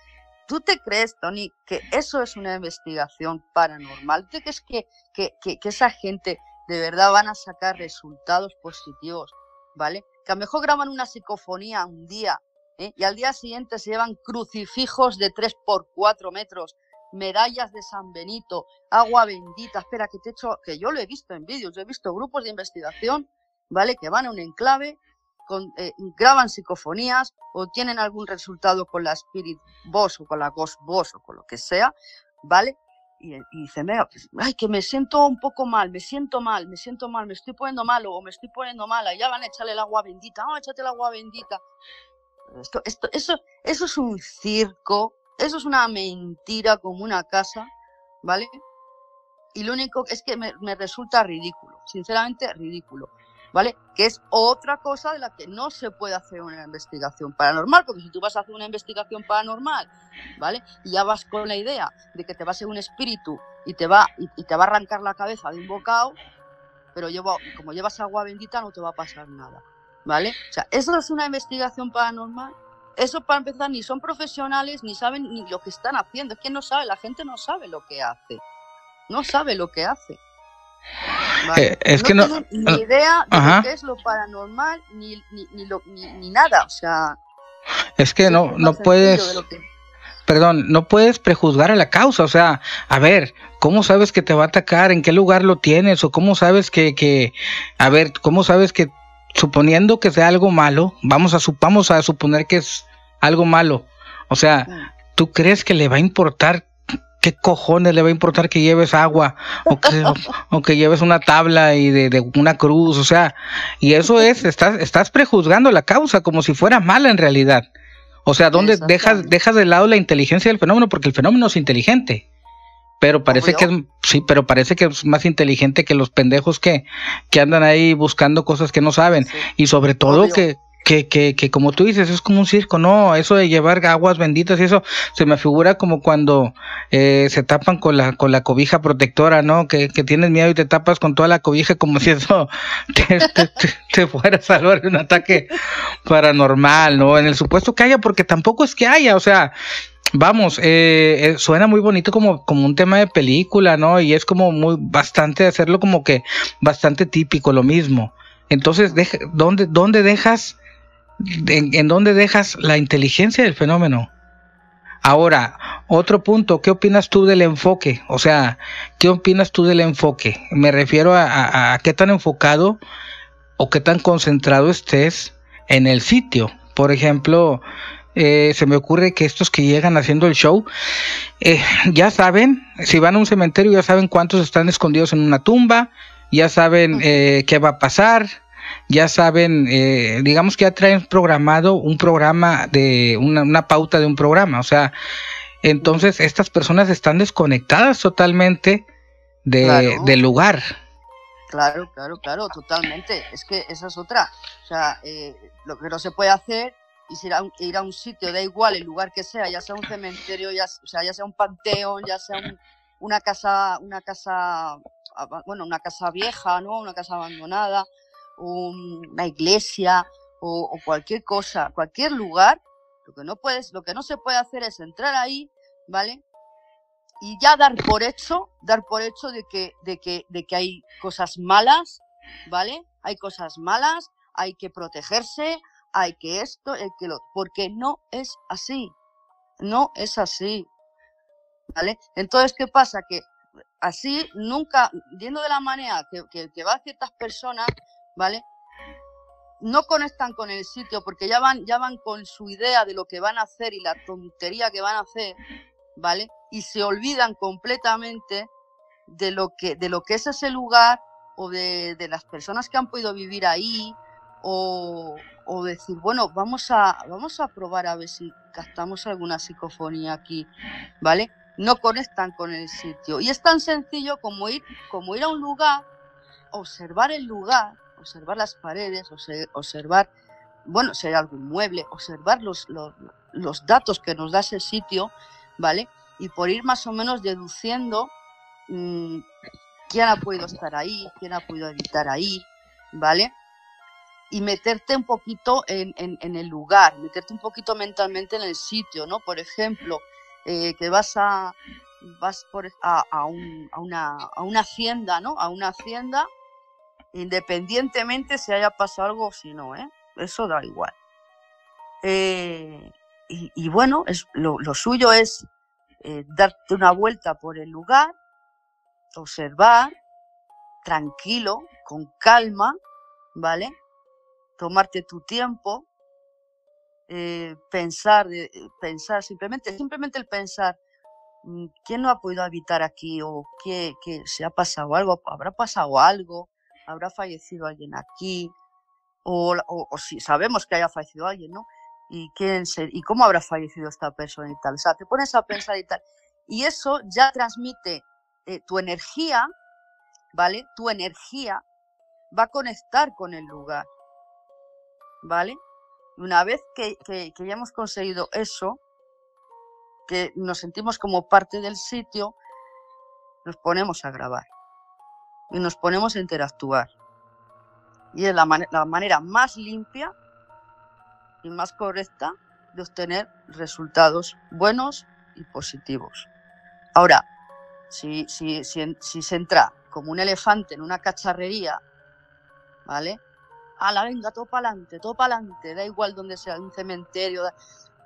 ¿tú te crees, Tony, que eso es una investigación paranormal? ¿Tú crees que, que, que, esa gente de verdad van a sacar resultados positivos? ¿Vale? Que a lo mejor graban una psicofonía un día ¿eh? y al día siguiente se llevan crucifijos de 3 por 4 metros, medallas de San Benito, agua bendita, espera que te echo, que yo lo he visto en vídeos, yo he visto grupos de investigación, ¿vale? Que van a un enclave, con, eh, graban psicofonías o tienen algún resultado con la Spirit Boss o con la Ghost Boss o con lo que sea, ¿vale? Y, y dice, pues, ay, que me siento un poco mal, me siento mal, me siento mal, me estoy poniendo malo o me estoy poniendo mala, ya van a echarle el agua bendita, oh, échate el agua bendita. Esto, esto, eso, eso es un circo, eso es una mentira como una casa, ¿vale? Y lo único es que me, me resulta ridículo, sinceramente ridículo. ¿Vale? Que es otra cosa de la que no se puede hacer una investigación paranormal, porque si tú vas a hacer una investigación paranormal, ¿vale? Y ya vas con la idea de que te va a ser un espíritu y te va, y, te va a arrancar la cabeza de un bocado, pero como llevas agua bendita no te va a pasar nada, ¿vale? O sea, eso es una investigación paranormal. Eso para empezar ni son profesionales ni saben ni lo que están haciendo. Es que no sabe, la gente no sabe lo que hace. No sabe lo que hace. Eh, es que no. ni idea de lo que es lo paranormal, ni, ni, ni, nada. O sea. Es que no, no puedes. Perdón, no puedes prejuzgar a la causa. O sea, a ver, ¿cómo sabes que te va a atacar? ¿En qué lugar lo tienes? ¿O cómo sabes que, que a ver, cómo sabes que, suponiendo que sea algo malo, vamos a, vamos a suponer que es algo malo. O sea, ¿tú crees que le va a importar ¿qué cojones le va a importar que lleves agua o que, o que lleves una tabla y de, una cruz? O sea, y eso es, estás, estás prejuzgando la causa como si fuera mala en realidad. O sea, ¿dónde dejas, dejas de lado la inteligencia del fenómeno? Porque el fenómeno es inteligente. Pero parece que es, sí, pero parece que es más inteligente que los pendejos que, que andan ahí buscando cosas que no saben. Y sobre todo que, que, que, que como tú dices, es como un circo, no, eso de llevar aguas benditas y eso se me figura como cuando eh, se tapan con la, con la cobija protectora, ¿no? Que, que tienes miedo y te tapas con toda la cobija como si eso te, te, fuera a salvar de un ataque paranormal, ¿no? En el supuesto que haya, porque tampoco es que haya, o sea, vamos, eh, eh, suena muy bonito como, como un tema de película, ¿no? Y es como muy bastante hacerlo como que bastante típico, lo mismo. Entonces, ¿dónde, ¿dónde dejas en, dónde dejas la inteligencia del fenómeno. Ahora, otro punto, ¿qué opinas tú del enfoque? O sea, ¿qué opinas tú del enfoque? Me refiero a, qué tan enfocado o qué tan concentrado estés en el sitio. Por ejemplo, eh, se me ocurre que estos que llegan haciendo el show, eh, ya saben, si van a un cementerio, ya saben cuántos están escondidos en una tumba, ya saben eh, qué va a pasar, ya saben, eh, digamos que ya traen programado un programa de una, pauta de un programa, o sea, entonces estas personas están desconectadas totalmente de, del lugar. Claro, claro, claro, totalmente. Es que esa es otra. O sea, eh, lo que no se puede hacer es ir a, un, ir a un sitio, da igual el lugar que sea, ya sea un cementerio, ya, o sea, ya sea un panteón, ya sea una casa, una casa, bueno, una casa vieja, ¿no? Una casa abandonada una iglesia o, cualquier cosa, cualquier lugar, lo que no puedes, lo que no se puede hacer es entrar ahí, ¿vale? Y ya dar por hecho, dar por hecho de que, de que, de que hay cosas malas, ¿vale? Hay cosas malas, hay que protegerse, hay que esto, hay que lo, porque no es así, no es así, ¿vale? Entonces, ¿qué pasa? Que así nunca, viendo de la manera que, que, que va a ciertas personas, ¿vale? No conectan con el sitio porque ya van, ya van con su idea de lo que van a hacer y la tontería que van a hacer, ¿vale? Y se olvidan completamente de lo que, de lo que es ese lugar o de, las personas que han podido vivir ahí o, o, decir, bueno, vamos a, vamos a probar a ver si captamos alguna psicofonía aquí, ¿vale? No conectan con el sitio. Y es tan sencillo como ir, como ir a un lugar, observar el lugar, observar las paredes, observar, bueno, si hay algún mueble, observar los, los, datos que nos da ese sitio, ¿vale? Y por ir más o menos deduciendo mm, quién ha podido estar ahí, quién ha podido habitar ahí, ¿vale? Y meterte un poquito en, el lugar, meterte un poquito mentalmente en el sitio, ¿no? Por ejemplo, eh, que vas a vas por, a, a, una, a una hacienda, ¿no? A una hacienda independientemente si haya pasado algo o si no, ¿eh? eso da igual. Eh, y, bueno, es, lo, suyo es eh, darte una vuelta por el lugar, observar, tranquilo, con calma, ¿vale? Tomarte tu tiempo, eh, pensar, pensar simplemente, simplemente el pensar, mm, ¿quién no ha podido habitar aquí? ¿O qué, se ha pasado algo? ¿Habrá pasado algo? ¿Habrá fallecido alguien aquí? O, si sabemos que haya fallecido alguien, ¿no? ¿Y, quién ¿Y cómo habrá fallecido esta persona y tal? O sea, te pones a pensar y tal. Y eso ya transmite eh, tu energía, ¿vale? Tu energía va a conectar con el lugar, ¿vale? Una vez que, ya hemos conseguido eso, que nos sentimos como parte del sitio, nos ponemos a grabar y nos ponemos a interactuar. Y es la, la manera más limpia y más correcta de obtener resultados buenos y positivos. Ahora, si, si, si, si se entra como un elefante en una cacharrería, ¿vale? la venga, todo para adelante, todo para adelante, da igual donde sea, un cementerio,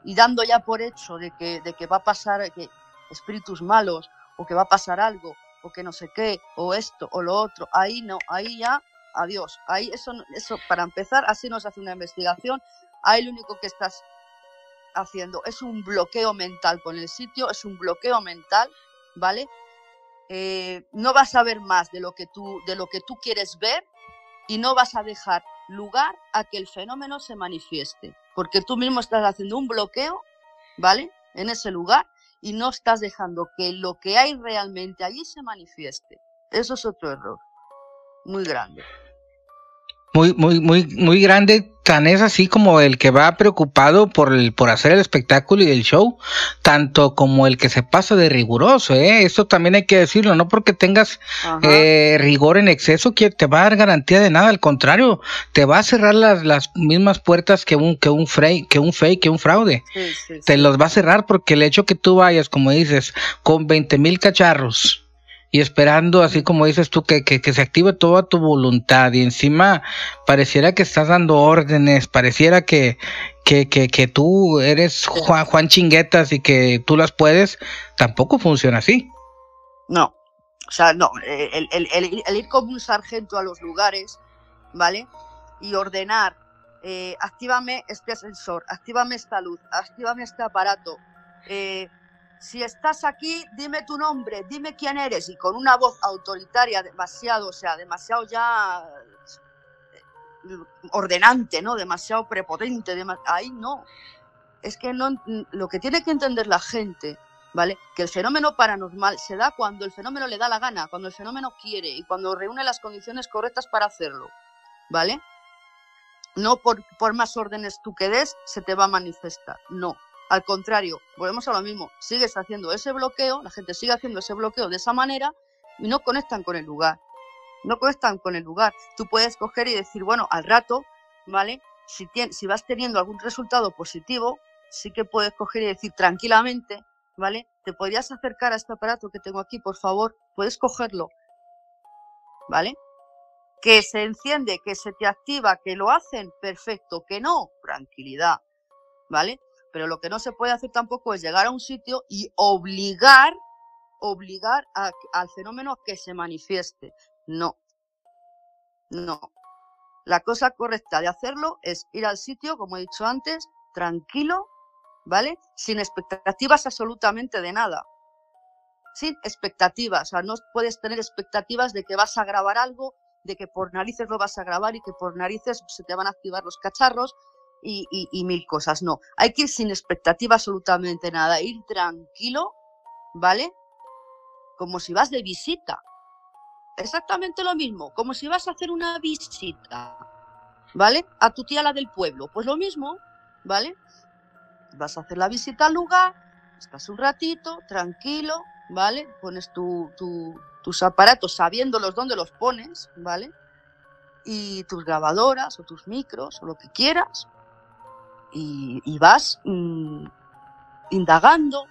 y dando ya por hecho de que, de que va a pasar que espíritus malos, o que va a pasar algo, o que no sé qué, o esto, o lo otro, ahí no, ahí ya, adiós, ahí eso, eso para empezar, así nos hace una investigación, ahí lo único que estás haciendo es un bloqueo mental con el sitio, es un bloqueo mental, ¿vale? Eh, no vas a ver más de lo que tú, de lo que tú quieres ver y no vas a dejar lugar a que el fenómeno se manifieste, porque tú mismo estás haciendo un bloqueo, ¿vale? En ese lugar y no estás dejando que lo que hay realmente allí se manifieste. Eso es otro error muy grande muy, muy, muy, muy grande, tan es así como el que va preocupado por el, por hacer el espectáculo y el show, tanto como el que se pasa de riguroso, ¿eh? Esto también hay que decirlo, no porque tengas eh, rigor en exceso que te va a dar garantía de nada, al contrario, te va a cerrar las, las mismas puertas que un, que un fake, que un fake, que un fraude. te los va a cerrar porque el hecho que tú vayas, como dices, con 20 mil cacharros, y esperando, así como dices tú, que, que, se active toda tu voluntad y encima pareciera que estás dando órdenes, pareciera que, que, que, que tú eres Juan, Juan Chinguetas y que tú las puedes, tampoco funciona así. No, o sea, no, el, el, el, ir como un sargento a los lugares, ¿vale? Y ordenar, eh, actívame este ascensor, actívame esta luz, actívame este aparato, eh, si estás aquí, dime tu nombre, dime quién eres, y con una voz autoritaria demasiado, o sea, demasiado ya eh, ordenante, ¿no? Demasiado prepotente, ahí no. Es que no, lo que tiene que entender la gente, ¿vale? Que el fenómeno paranormal se da cuando el fenómeno le da la gana, cuando el fenómeno quiere y cuando reúne las condiciones correctas para hacerlo, ¿vale? No por, por más órdenes tú que des, se te va a manifestar, no al contrario, volvemos a lo mismo, sigues haciendo ese bloqueo, la gente sigue haciendo ese bloqueo de esa manera y no conectan con el lugar. No conectan con el lugar. Tú puedes coger y decir, bueno, al rato, ¿vale? Si, si vas teniendo algún resultado positivo, sí que puedes coger y decir tranquilamente, ¿vale? ¿Te podrías acercar a este aparato que tengo aquí, por favor? Puedes cogerlo, ¿vale? Que se enciende, que se te activa, que lo hacen, perfecto, que no, tranquilidad, ¿vale? Pero lo que no se puede hacer tampoco es llegar a un sitio y obligar, obligar al fenómeno a que se manifieste. No, no. La cosa correcta de hacerlo es ir al sitio, como he dicho antes, tranquilo, ¿vale? Sin expectativas absolutamente de nada. Sin expectativas, o sea, no puedes tener expectativas de que vas a grabar algo, de que por narices lo vas a grabar y que por narices se te van a activar los cacharros, y, mil cosas. No, hay que ir sin expectativa absolutamente nada, ir tranquilo, ¿vale? Como si vas de visita. Exactamente lo mismo, como si vas a hacer una visita, ¿vale? A tu tía la del pueblo. Pues lo mismo, ¿vale? Vas a hacer la visita al lugar, estás un ratito, tranquilo, ¿vale? Pones tus aparatos sabiéndolos dónde los pones, ¿vale? Y tus grabadoras o tus micros o lo que quieras, y, vas mm, indagando,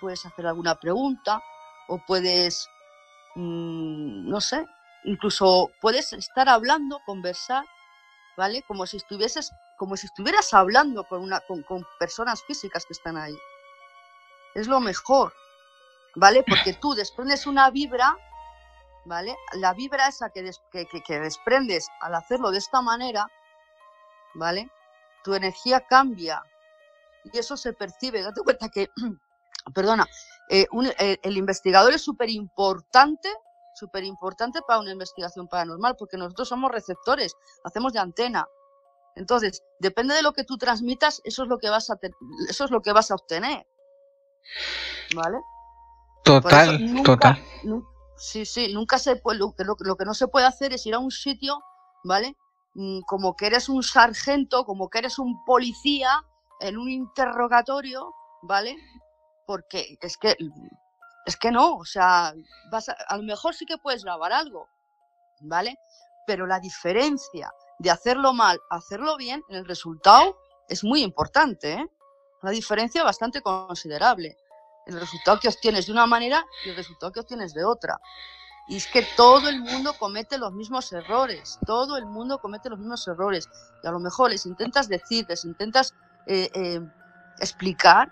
puedes hacer alguna pregunta o puedes, mm, no sé, incluso puedes estar hablando, conversar, ¿vale? Como si estuvieses, como si estuvieras hablando con, una, con, personas físicas que están ahí. es lo mejor, ¿vale? Porque tú desprendes una vibra, ¿vale? La vibra esa que, que, desprendes al hacerlo de esta manera, ¿vale? Tu energía cambia y eso se percibe. Date cuenta que, perdona, eh, eh, el investigador es súper importante súper importante para una investigación paranormal, porque nosotros somos receptores, hacemos de antena. Entonces, depende de lo que tú transmitas, eso es lo que vas a, eso es lo que vas a obtener. ¿Vale? Total, total. sí, sí, nunca se puede, lo, lo, que no se puede hacer es ir a un sitio, ¿vale? Mm, como que eres un sargento, como que eres un policía en un interrogatorio, ¿vale? Porque es que es que no, o sea, vas a, lo mejor sí que puedes grabar algo, ¿vale? Pero la diferencia de hacerlo mal a hacerlo bien en el resultado es muy importante, ¿eh? Una diferencia bastante considerable. El resultado que obtienes de una manera y el resultado que obtienes de otra. Y es que todo el mundo comete los mismos errores, todo el mundo comete los mismos errores. Y a lo mejor les intentas decir, les intentas eh, eh, explicar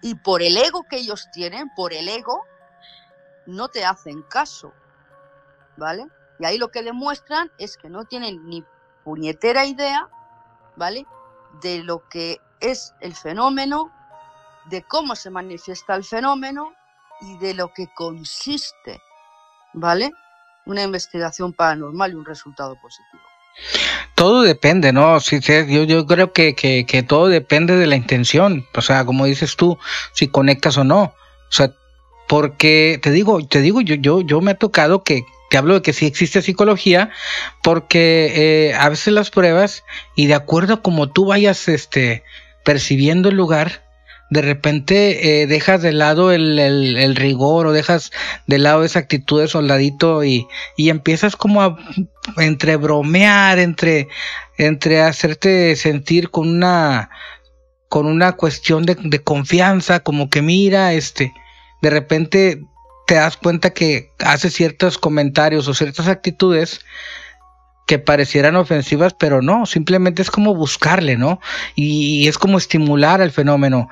y por el ego que ellos tienen, por el ego, no te hacen caso. ¿Vale? Y ahí lo que demuestran es que no tienen ni puñetera idea, ¿vale? De lo que es el fenómeno, de cómo se manifiesta el fenómeno y de lo que consiste, ¿vale? Una investigación paranormal y un resultado positivo. Todo depende, ¿no? Sí, yo, yo creo que, que, que, todo depende de la intención. O sea, como dices tú, si conectas o no. O sea, porque te digo, te digo, yo, yo, yo me ha tocado que, te hablo de que sí existe psicología, porque eh, a veces las pruebas, y de acuerdo a como tú vayas este, percibiendo el lugar, de repente eh, dejas de lado el, el, rigor o dejas de lado esa actitud de soldadito y, y empiezas como a entre bromear, entre, entre hacerte sentir con una, con una cuestión de, de confianza, como que mira, este, de repente te das cuenta que hace ciertos comentarios o ciertas actitudes que parecieran ofensivas, pero no, simplemente es como buscarle, ¿no? Y, es como estimular al fenómeno.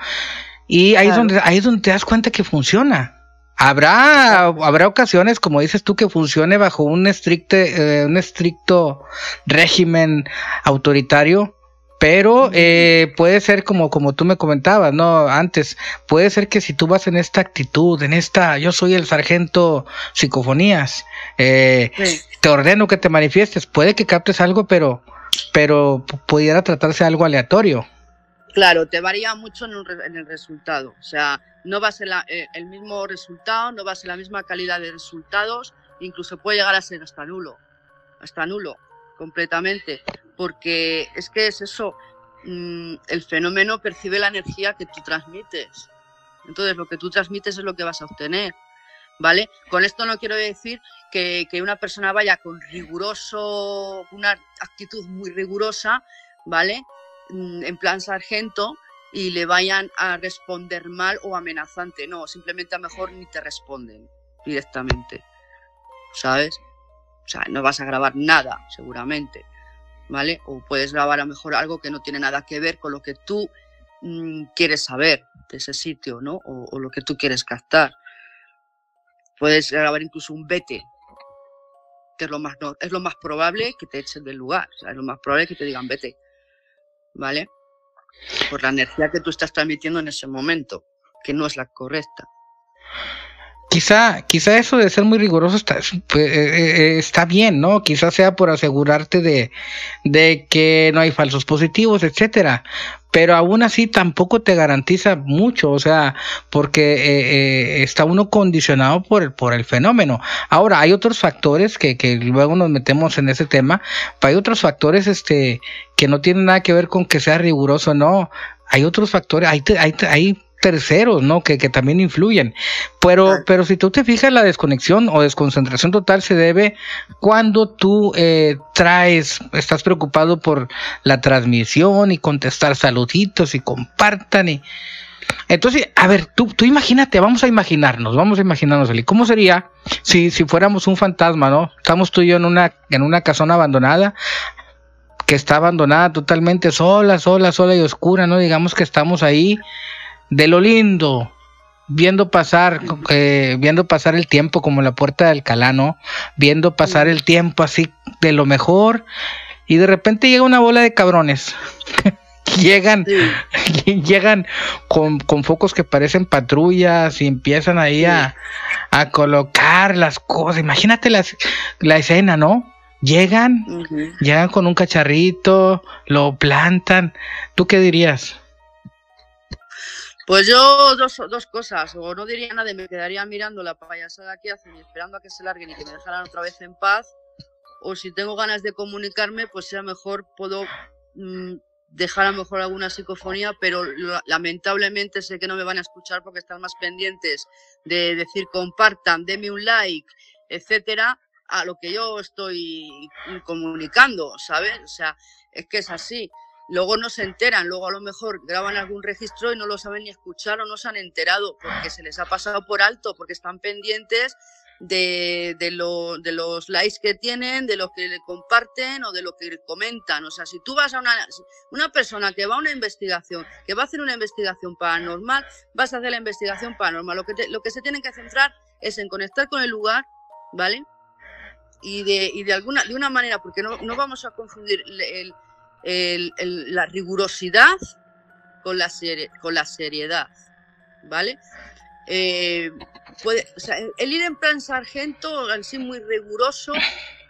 Y ahí, es donde, ahí es donde te das cuenta que funciona. Habrá, habrá ocasiones, como dices tú, que funcione bajo un, estricte, eh, un estricto régimen autoritario, pero eh, puede ser como, como tú me comentabas, ¿no? Antes, puede ser que si tú vas en esta actitud, en esta, yo soy el sargento psicofonías, eh, te ordeno que te manifiestes, puede que captes algo, pero, pero pudiera tratarse de algo aleatorio. Claro, te varía mucho en, el resultado, o sea, no va a ser eh, el mismo resultado, no va a ser la misma calidad de resultados, incluso puede llegar a ser hasta nulo, hasta nulo completamente, porque es que es eso, mm, el fenómeno percibe la energía que tú transmites. Entonces, lo que tú transmites es lo que vas a obtener, ¿vale? Con esto no quiero decir que, una persona vaya con riguroso, una actitud muy rigurosa, ¿vale? Mm, en plan sargento y le vayan a responder mal o amenazante. No, simplemente a mejor ni te responden directamente, ¿sabes? O sea, no vas a grabar nada, seguramente, ¿vale? O puedes grabar a mejor algo que no tiene nada que ver con lo que tú mm, quieres saber de ese sitio, ¿no? O, lo que tú quieres captar. Puedes grabar incluso un vete, que es lo más, es lo más probable que te echen del lugar, o sea, es lo más probable que te digan vete, ¿vale? Por la energía que tú estás transmitiendo en ese momento, que no es la correcta. Quizá, quizá eso de ser muy riguroso está, pues, eh, eh, está bien, ¿no? Quizá sea por asegurarte de, de que no hay falsos positivos, etcétera. Pero aún así tampoco te garantiza mucho, o sea, porque eh, está uno condicionado por el, por el fenómeno. Ahora, hay otros factores que, que luego nos metemos en ese tema, pero hay otros factores este, que no tienen nada que ver con que sea riguroso, no. Hay otros factores, hay, hay, hay terceros, ¿no? Que, que también influyen. Pero, pero si tú te fijas, la desconexión o desconcentración total se debe cuando tú eh, traes, estás preocupado por la transmisión y contestar saluditos y compartan y... Entonces, a ver, tú, tú imagínate, vamos a imaginarnos, vamos a imaginarnos, ¿cómo sería si, si fuéramos un fantasma, ¿no? Estamos tú y yo en una, en una casona abandonada, que está abandonada totalmente sola, sola, sola y oscura, ¿no? Digamos que estamos ahí de lo lindo, viendo pasar, eh, viendo pasar el tiempo como la puerta del calano, viendo pasar el tiempo así de lo mejor, y de repente llega una bola de cabrones. llegan, llegan con, focos que parecen patrullas y empiezan ahí a, colocar las cosas. Imagínate la escena, ¿no? Llegan, llegan con un cacharrito, lo plantan. ¿Tú qué dirías? Pues yo dos, dos cosas, o no diría nada me quedaría mirando la payasada que hacen y esperando a que se larguen y que me dejaran otra vez en paz, o si tengo ganas de comunicarme, pues sea mejor puedo mm, dejar a lo mejor alguna psicofonía, pero lamentablemente sé que no me van a escuchar porque están más pendientes de decir compartan, denme un like, etcétera, a lo que yo estoy comunicando, ¿sabes? O sea, es que es así. Luego no se enteran, luego a lo mejor graban algún registro y no lo saben ni escuchar o no se han enterado porque se les ha pasado por alto, porque están pendientes de, lo, de los likes que tienen, de lo que le comparten o de lo que comentan. O sea, si tú vas a una, persona que va a una investigación, que va a hacer una investigación paranormal, vas a hacer la investigación paranormal. Lo que, lo que se tienen que centrar es en conectar con el lugar, ¿vale? Y de, y de alguna, de una manera, porque no, no vamos a confundir el la rigurosidad con la, con la seriedad, ¿vale? Eh, el ir en plan sargento, así muy riguroso,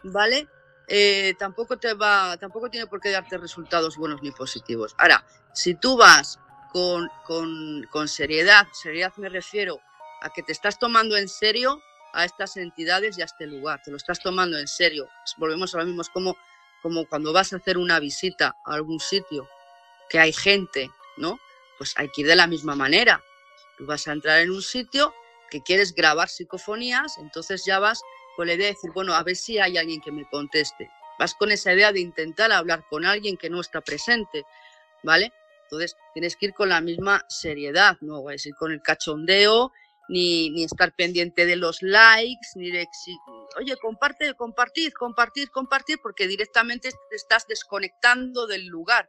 ¿vale? Eh, tampoco te va, tampoco tiene por qué darte resultados buenos ni positivos. Ahora, si tú vas con, con, con seriedad, seriedad me refiero a que te estás tomando en serio a estas entidades y a este lugar, te lo estás tomando en serio. Volvemos a lo mismo, como como cuando vas a hacer una visita a algún sitio que hay gente, ¿no? Pues hay que ir de la misma manera. Tú vas a entrar en un sitio que quieres grabar psicofonías, entonces ya vas con la idea de decir, bueno, a ver si hay alguien que me conteste. Vas con esa idea de intentar hablar con alguien que no está presente, ¿vale? Entonces tienes que ir con la misma seriedad, no a ir con el cachondeo ni, ni estar pendiente de los likes, ni de oye, comparte, compartid, compartir, compartir, porque directamente te estás desconectando del lugar.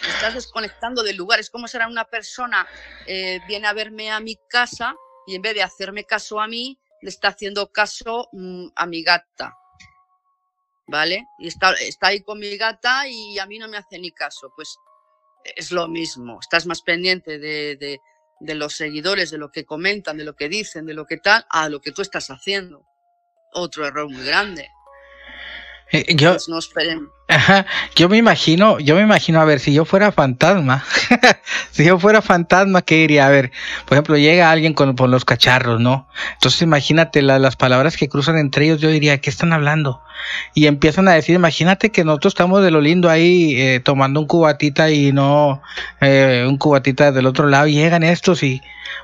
Te estás desconectando del lugar. Es como será una persona eh, viene a verme a mi casa y en vez de hacerme caso a mí, le está haciendo caso mm, a mi gata. ¿Vale? Y está, está ahí con mi gata y a mí no me hace ni caso. Pues es lo mismo. Estás más pendiente de de los seguidores, de lo que comentan, de lo que dicen, de lo que tal, a lo que tú estás haciendo. Otro error muy grande. Eh, yo, pues no yo me imagino, yo me imagino, a ver, si yo fuera fantasma, si yo fuera fantasma, ¿qué diría? A ver, por ejemplo, llega alguien con, los cacharros, ¿no? Entonces imagínate las palabras que cruzan entre ellos, yo diría, ¿qué están hablando? Y empiezan a decir, imagínate que nosotros estamos de lo lindo ahí eh, tomando un cubatita y no eh, un cubatita del otro lado, y llegan estos y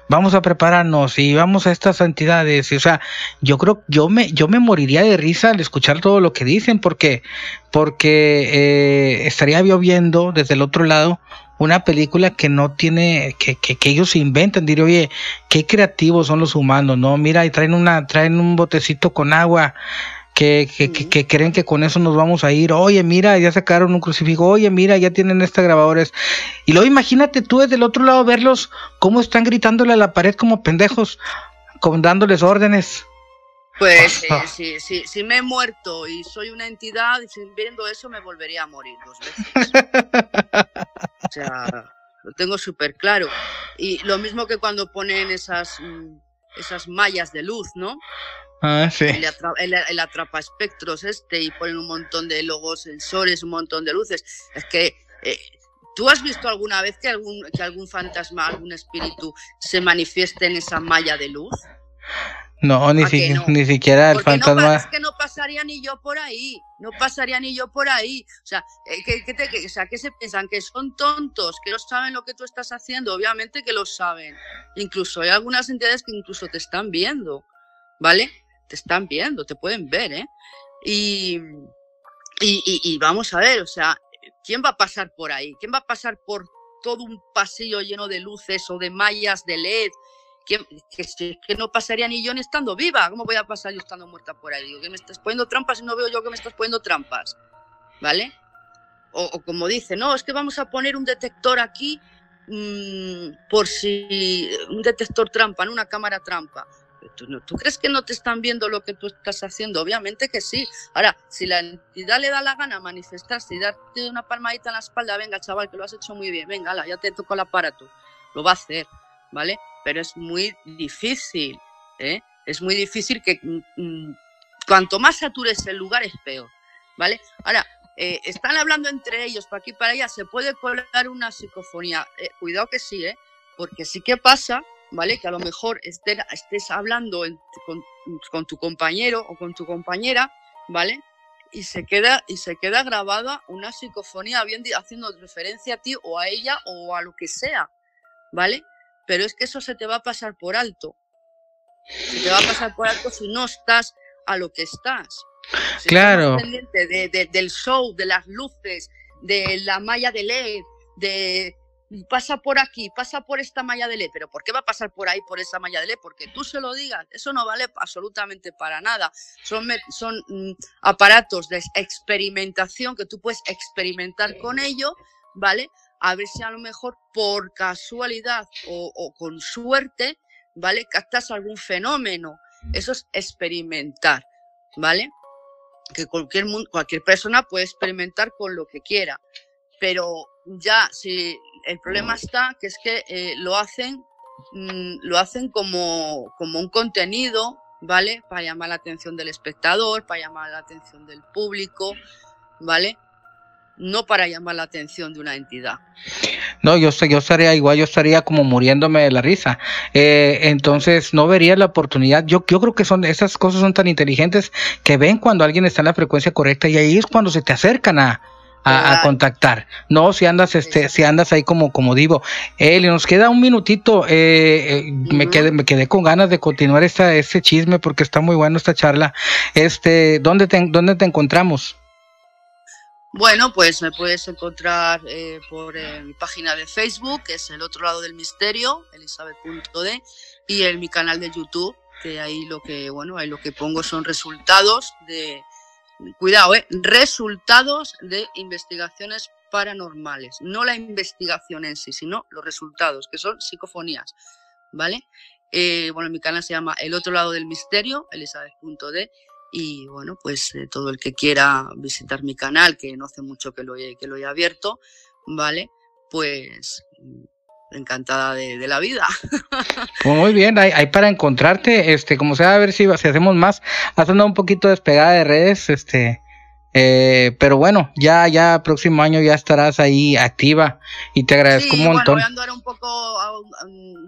vamos a prepararnos y vamos a estas entidades. o sea, yo creo, yo me, yo me moriría de risa al escuchar todo lo que dicen, porque, porque eh, estaría yo viendo desde el otro lado una película que no tiene, que, que, que, ellos inventan, diría, oye, qué creativos son los humanos, ¿no? Mira, y traen una, traen un botecito con agua, que, que, que, creen que con eso nos vamos a ir. Oye, mira, ya sacaron un crucifijo. Oye, mira, ya tienen estas grabadores. Y luego imagínate tú desde el otro lado verlos cómo están gritándole a la pared como pendejos, como dándoles órdenes. Pues sí, sí, si me he muerto y soy una entidad, y viendo eso me volvería a morir dos veces. o sea, lo tengo súper claro. Y lo mismo que cuando ponen esas, mm, esas mallas de luz, ¿no? Ah, sí. El, atrapa espectros este y ponen un montón de logos, sensores, un montón de luces. Es que eh, ¿Tú has visto alguna vez que algún, que algún fantasma, algún espíritu se manifieste en esa malla de luz? No, ni, ni siquiera el fantasma. No, es que no pasaría ni yo por ahí, no pasaría ni yo por ahí. O sea, eh, ¿qué, te, o sea, ¿qué se piensan? ¿Que son tontos? ¿Que no saben lo que tú estás haciendo? Obviamente que lo saben. Incluso hay algunas entidades que incluso te están viendo, ¿vale? Te están viendo, te pueden ver, ¿eh? Y, y, vamos a ver, o sea, ¿quién va a pasar por ahí? ¿Quién va a pasar por todo un pasillo lleno de luces o de mallas de LED? Que, que, no pasaría ni yo ni estando viva. ¿Cómo voy a pasar yo estando muerta por ahí? Digo, que me estás poniendo trampas y no veo yo que me estás poniendo trampas. ¿Vale? O, como dice, no, es que vamos a poner un detector aquí mm, por si un detector trampa, en una cámara trampa. ¿Tú, ¿Tú crees que no te están viendo lo que tú estás haciendo? Obviamente que sí. Ahora, si la entidad le da la gana manifestarse y darte una palmadita en la espalda, venga, chaval, que lo has hecho muy bien, venga, ya te tocó el aparato, lo va a hacer, ¿vale? Pero es muy difícil, ¿eh? Es muy difícil que mm, mm, cuanto más satures el lugar es peor, ¿vale? Ahora, eh, están hablando entre ellos, para aquí para allá, se puede colar una psicofonía. Eh, cuidado que sí, ¿eh? Porque sí que pasa ¿vale? Que a lo mejor estés, estés hablando con, tu compañero o con tu compañera, ¿vale? Y se queda, y se queda grabada una psicofonía bien haciendo referencia a ti o a ella o a lo que sea, ¿vale? Pero es que eso se te va a pasar por alto. Se te va a pasar por alto si no estás a lo que estás. claro. pendiente del show, de las luces, de la malla de LED, de, pasa por aquí, pasa por esta malla de ley, pero ¿por qué va a pasar por ahí, por esa malla de ley? Porque tú se lo digas, eso no vale absolutamente para nada. Son, son mm, aparatos de experimentación que tú puedes experimentar con ello, ¿vale? A ver si a lo mejor por casualidad o, con suerte, ¿vale? Captas algún fenómeno. Eso es experimentar, ¿vale? Que cualquier, cualquier persona puede experimentar con lo que quiera, pero ya si el problema está que es que eh, lo hacen, mm, lo hacen como, como un contenido, ¿vale? Para llamar la atención del espectador, para llamar la atención del público, ¿vale? No para llamar la atención de una entidad. No, yo, yo estaría igual, yo estaría como muriéndome de la risa. Eh, entonces no vería la oportunidad. Yo, yo creo que son esas cosas son tan inteligentes que ven cuando alguien está en la frecuencia correcta y ahí es cuando se te acercan a, a, contactar. No, si andas, este, si andas ahí como, como digo. Eli, nos queda un minutito. Eh, eh, me quedé, me quedé con ganas de continuar esta, este chisme porque está muy bueno esta charla. Este, ¿dónde te, dónde te encontramos? Bueno, pues me puedes encontrar eh, por mi página de Facebook, que es El Otro Lado del Misterio, elizabeth.de, y en mi canal de YouTube, que ahí lo que, bueno, ahí lo que pongo son resultados de, cuidado, ¿eh? resultados de investigaciones paranormales, no la investigación en sí, sino los resultados, que son psicofonías, ¿vale? Eh, bueno, mi canal se llama El otro lado del misterio, elizabeth.d, y bueno, pues eh, todo el que quiera visitar mi canal, que no hace mucho que lo he, que lo he abierto, ¿vale? Pues encantada de, la vida. Pues muy bien, hay, para encontrarte, este, como sea, a ver si, si hacemos más. Has andado un poquito despegada de redes, este, eh, pero bueno, ya, ya próximo año ya estarás ahí activa y te agradezco un montón. voy a andar un poco,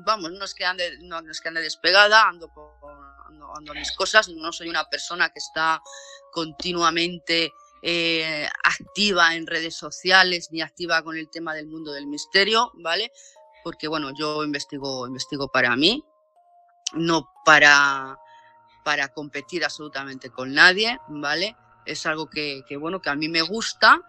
vamos, no es que ande, no, es que ande despegada, ando, con, ando, ando mis cosas, no soy una persona que está continuamente eh, activa en redes sociales ni activa con el tema del mundo del misterio, ¿vale? Porque bueno, yo investigo, investigo para mí, no para, para competir absolutamente con nadie, ¿vale? Es algo que, bueno, que a mí me gusta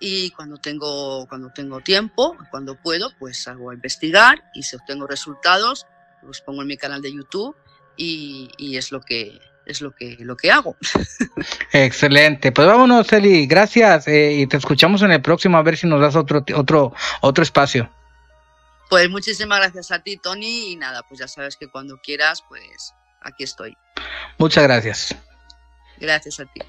y cuando tengo, cuando tengo tiempo, cuando puedo, pues salgo a investigar y si obtengo resultados, los pongo en mi canal de YouTube y, es lo que es lo que lo que hago. Excelente. Pues vámonos, Eli. Gracias eh, y te escuchamos en el próximo a ver si nos das otro otro otro espacio. Pues muchísimas gracias a ti, Tony, y nada, pues ya sabes que cuando quieras, pues aquí estoy. Muchas gracias. Gracias a ti.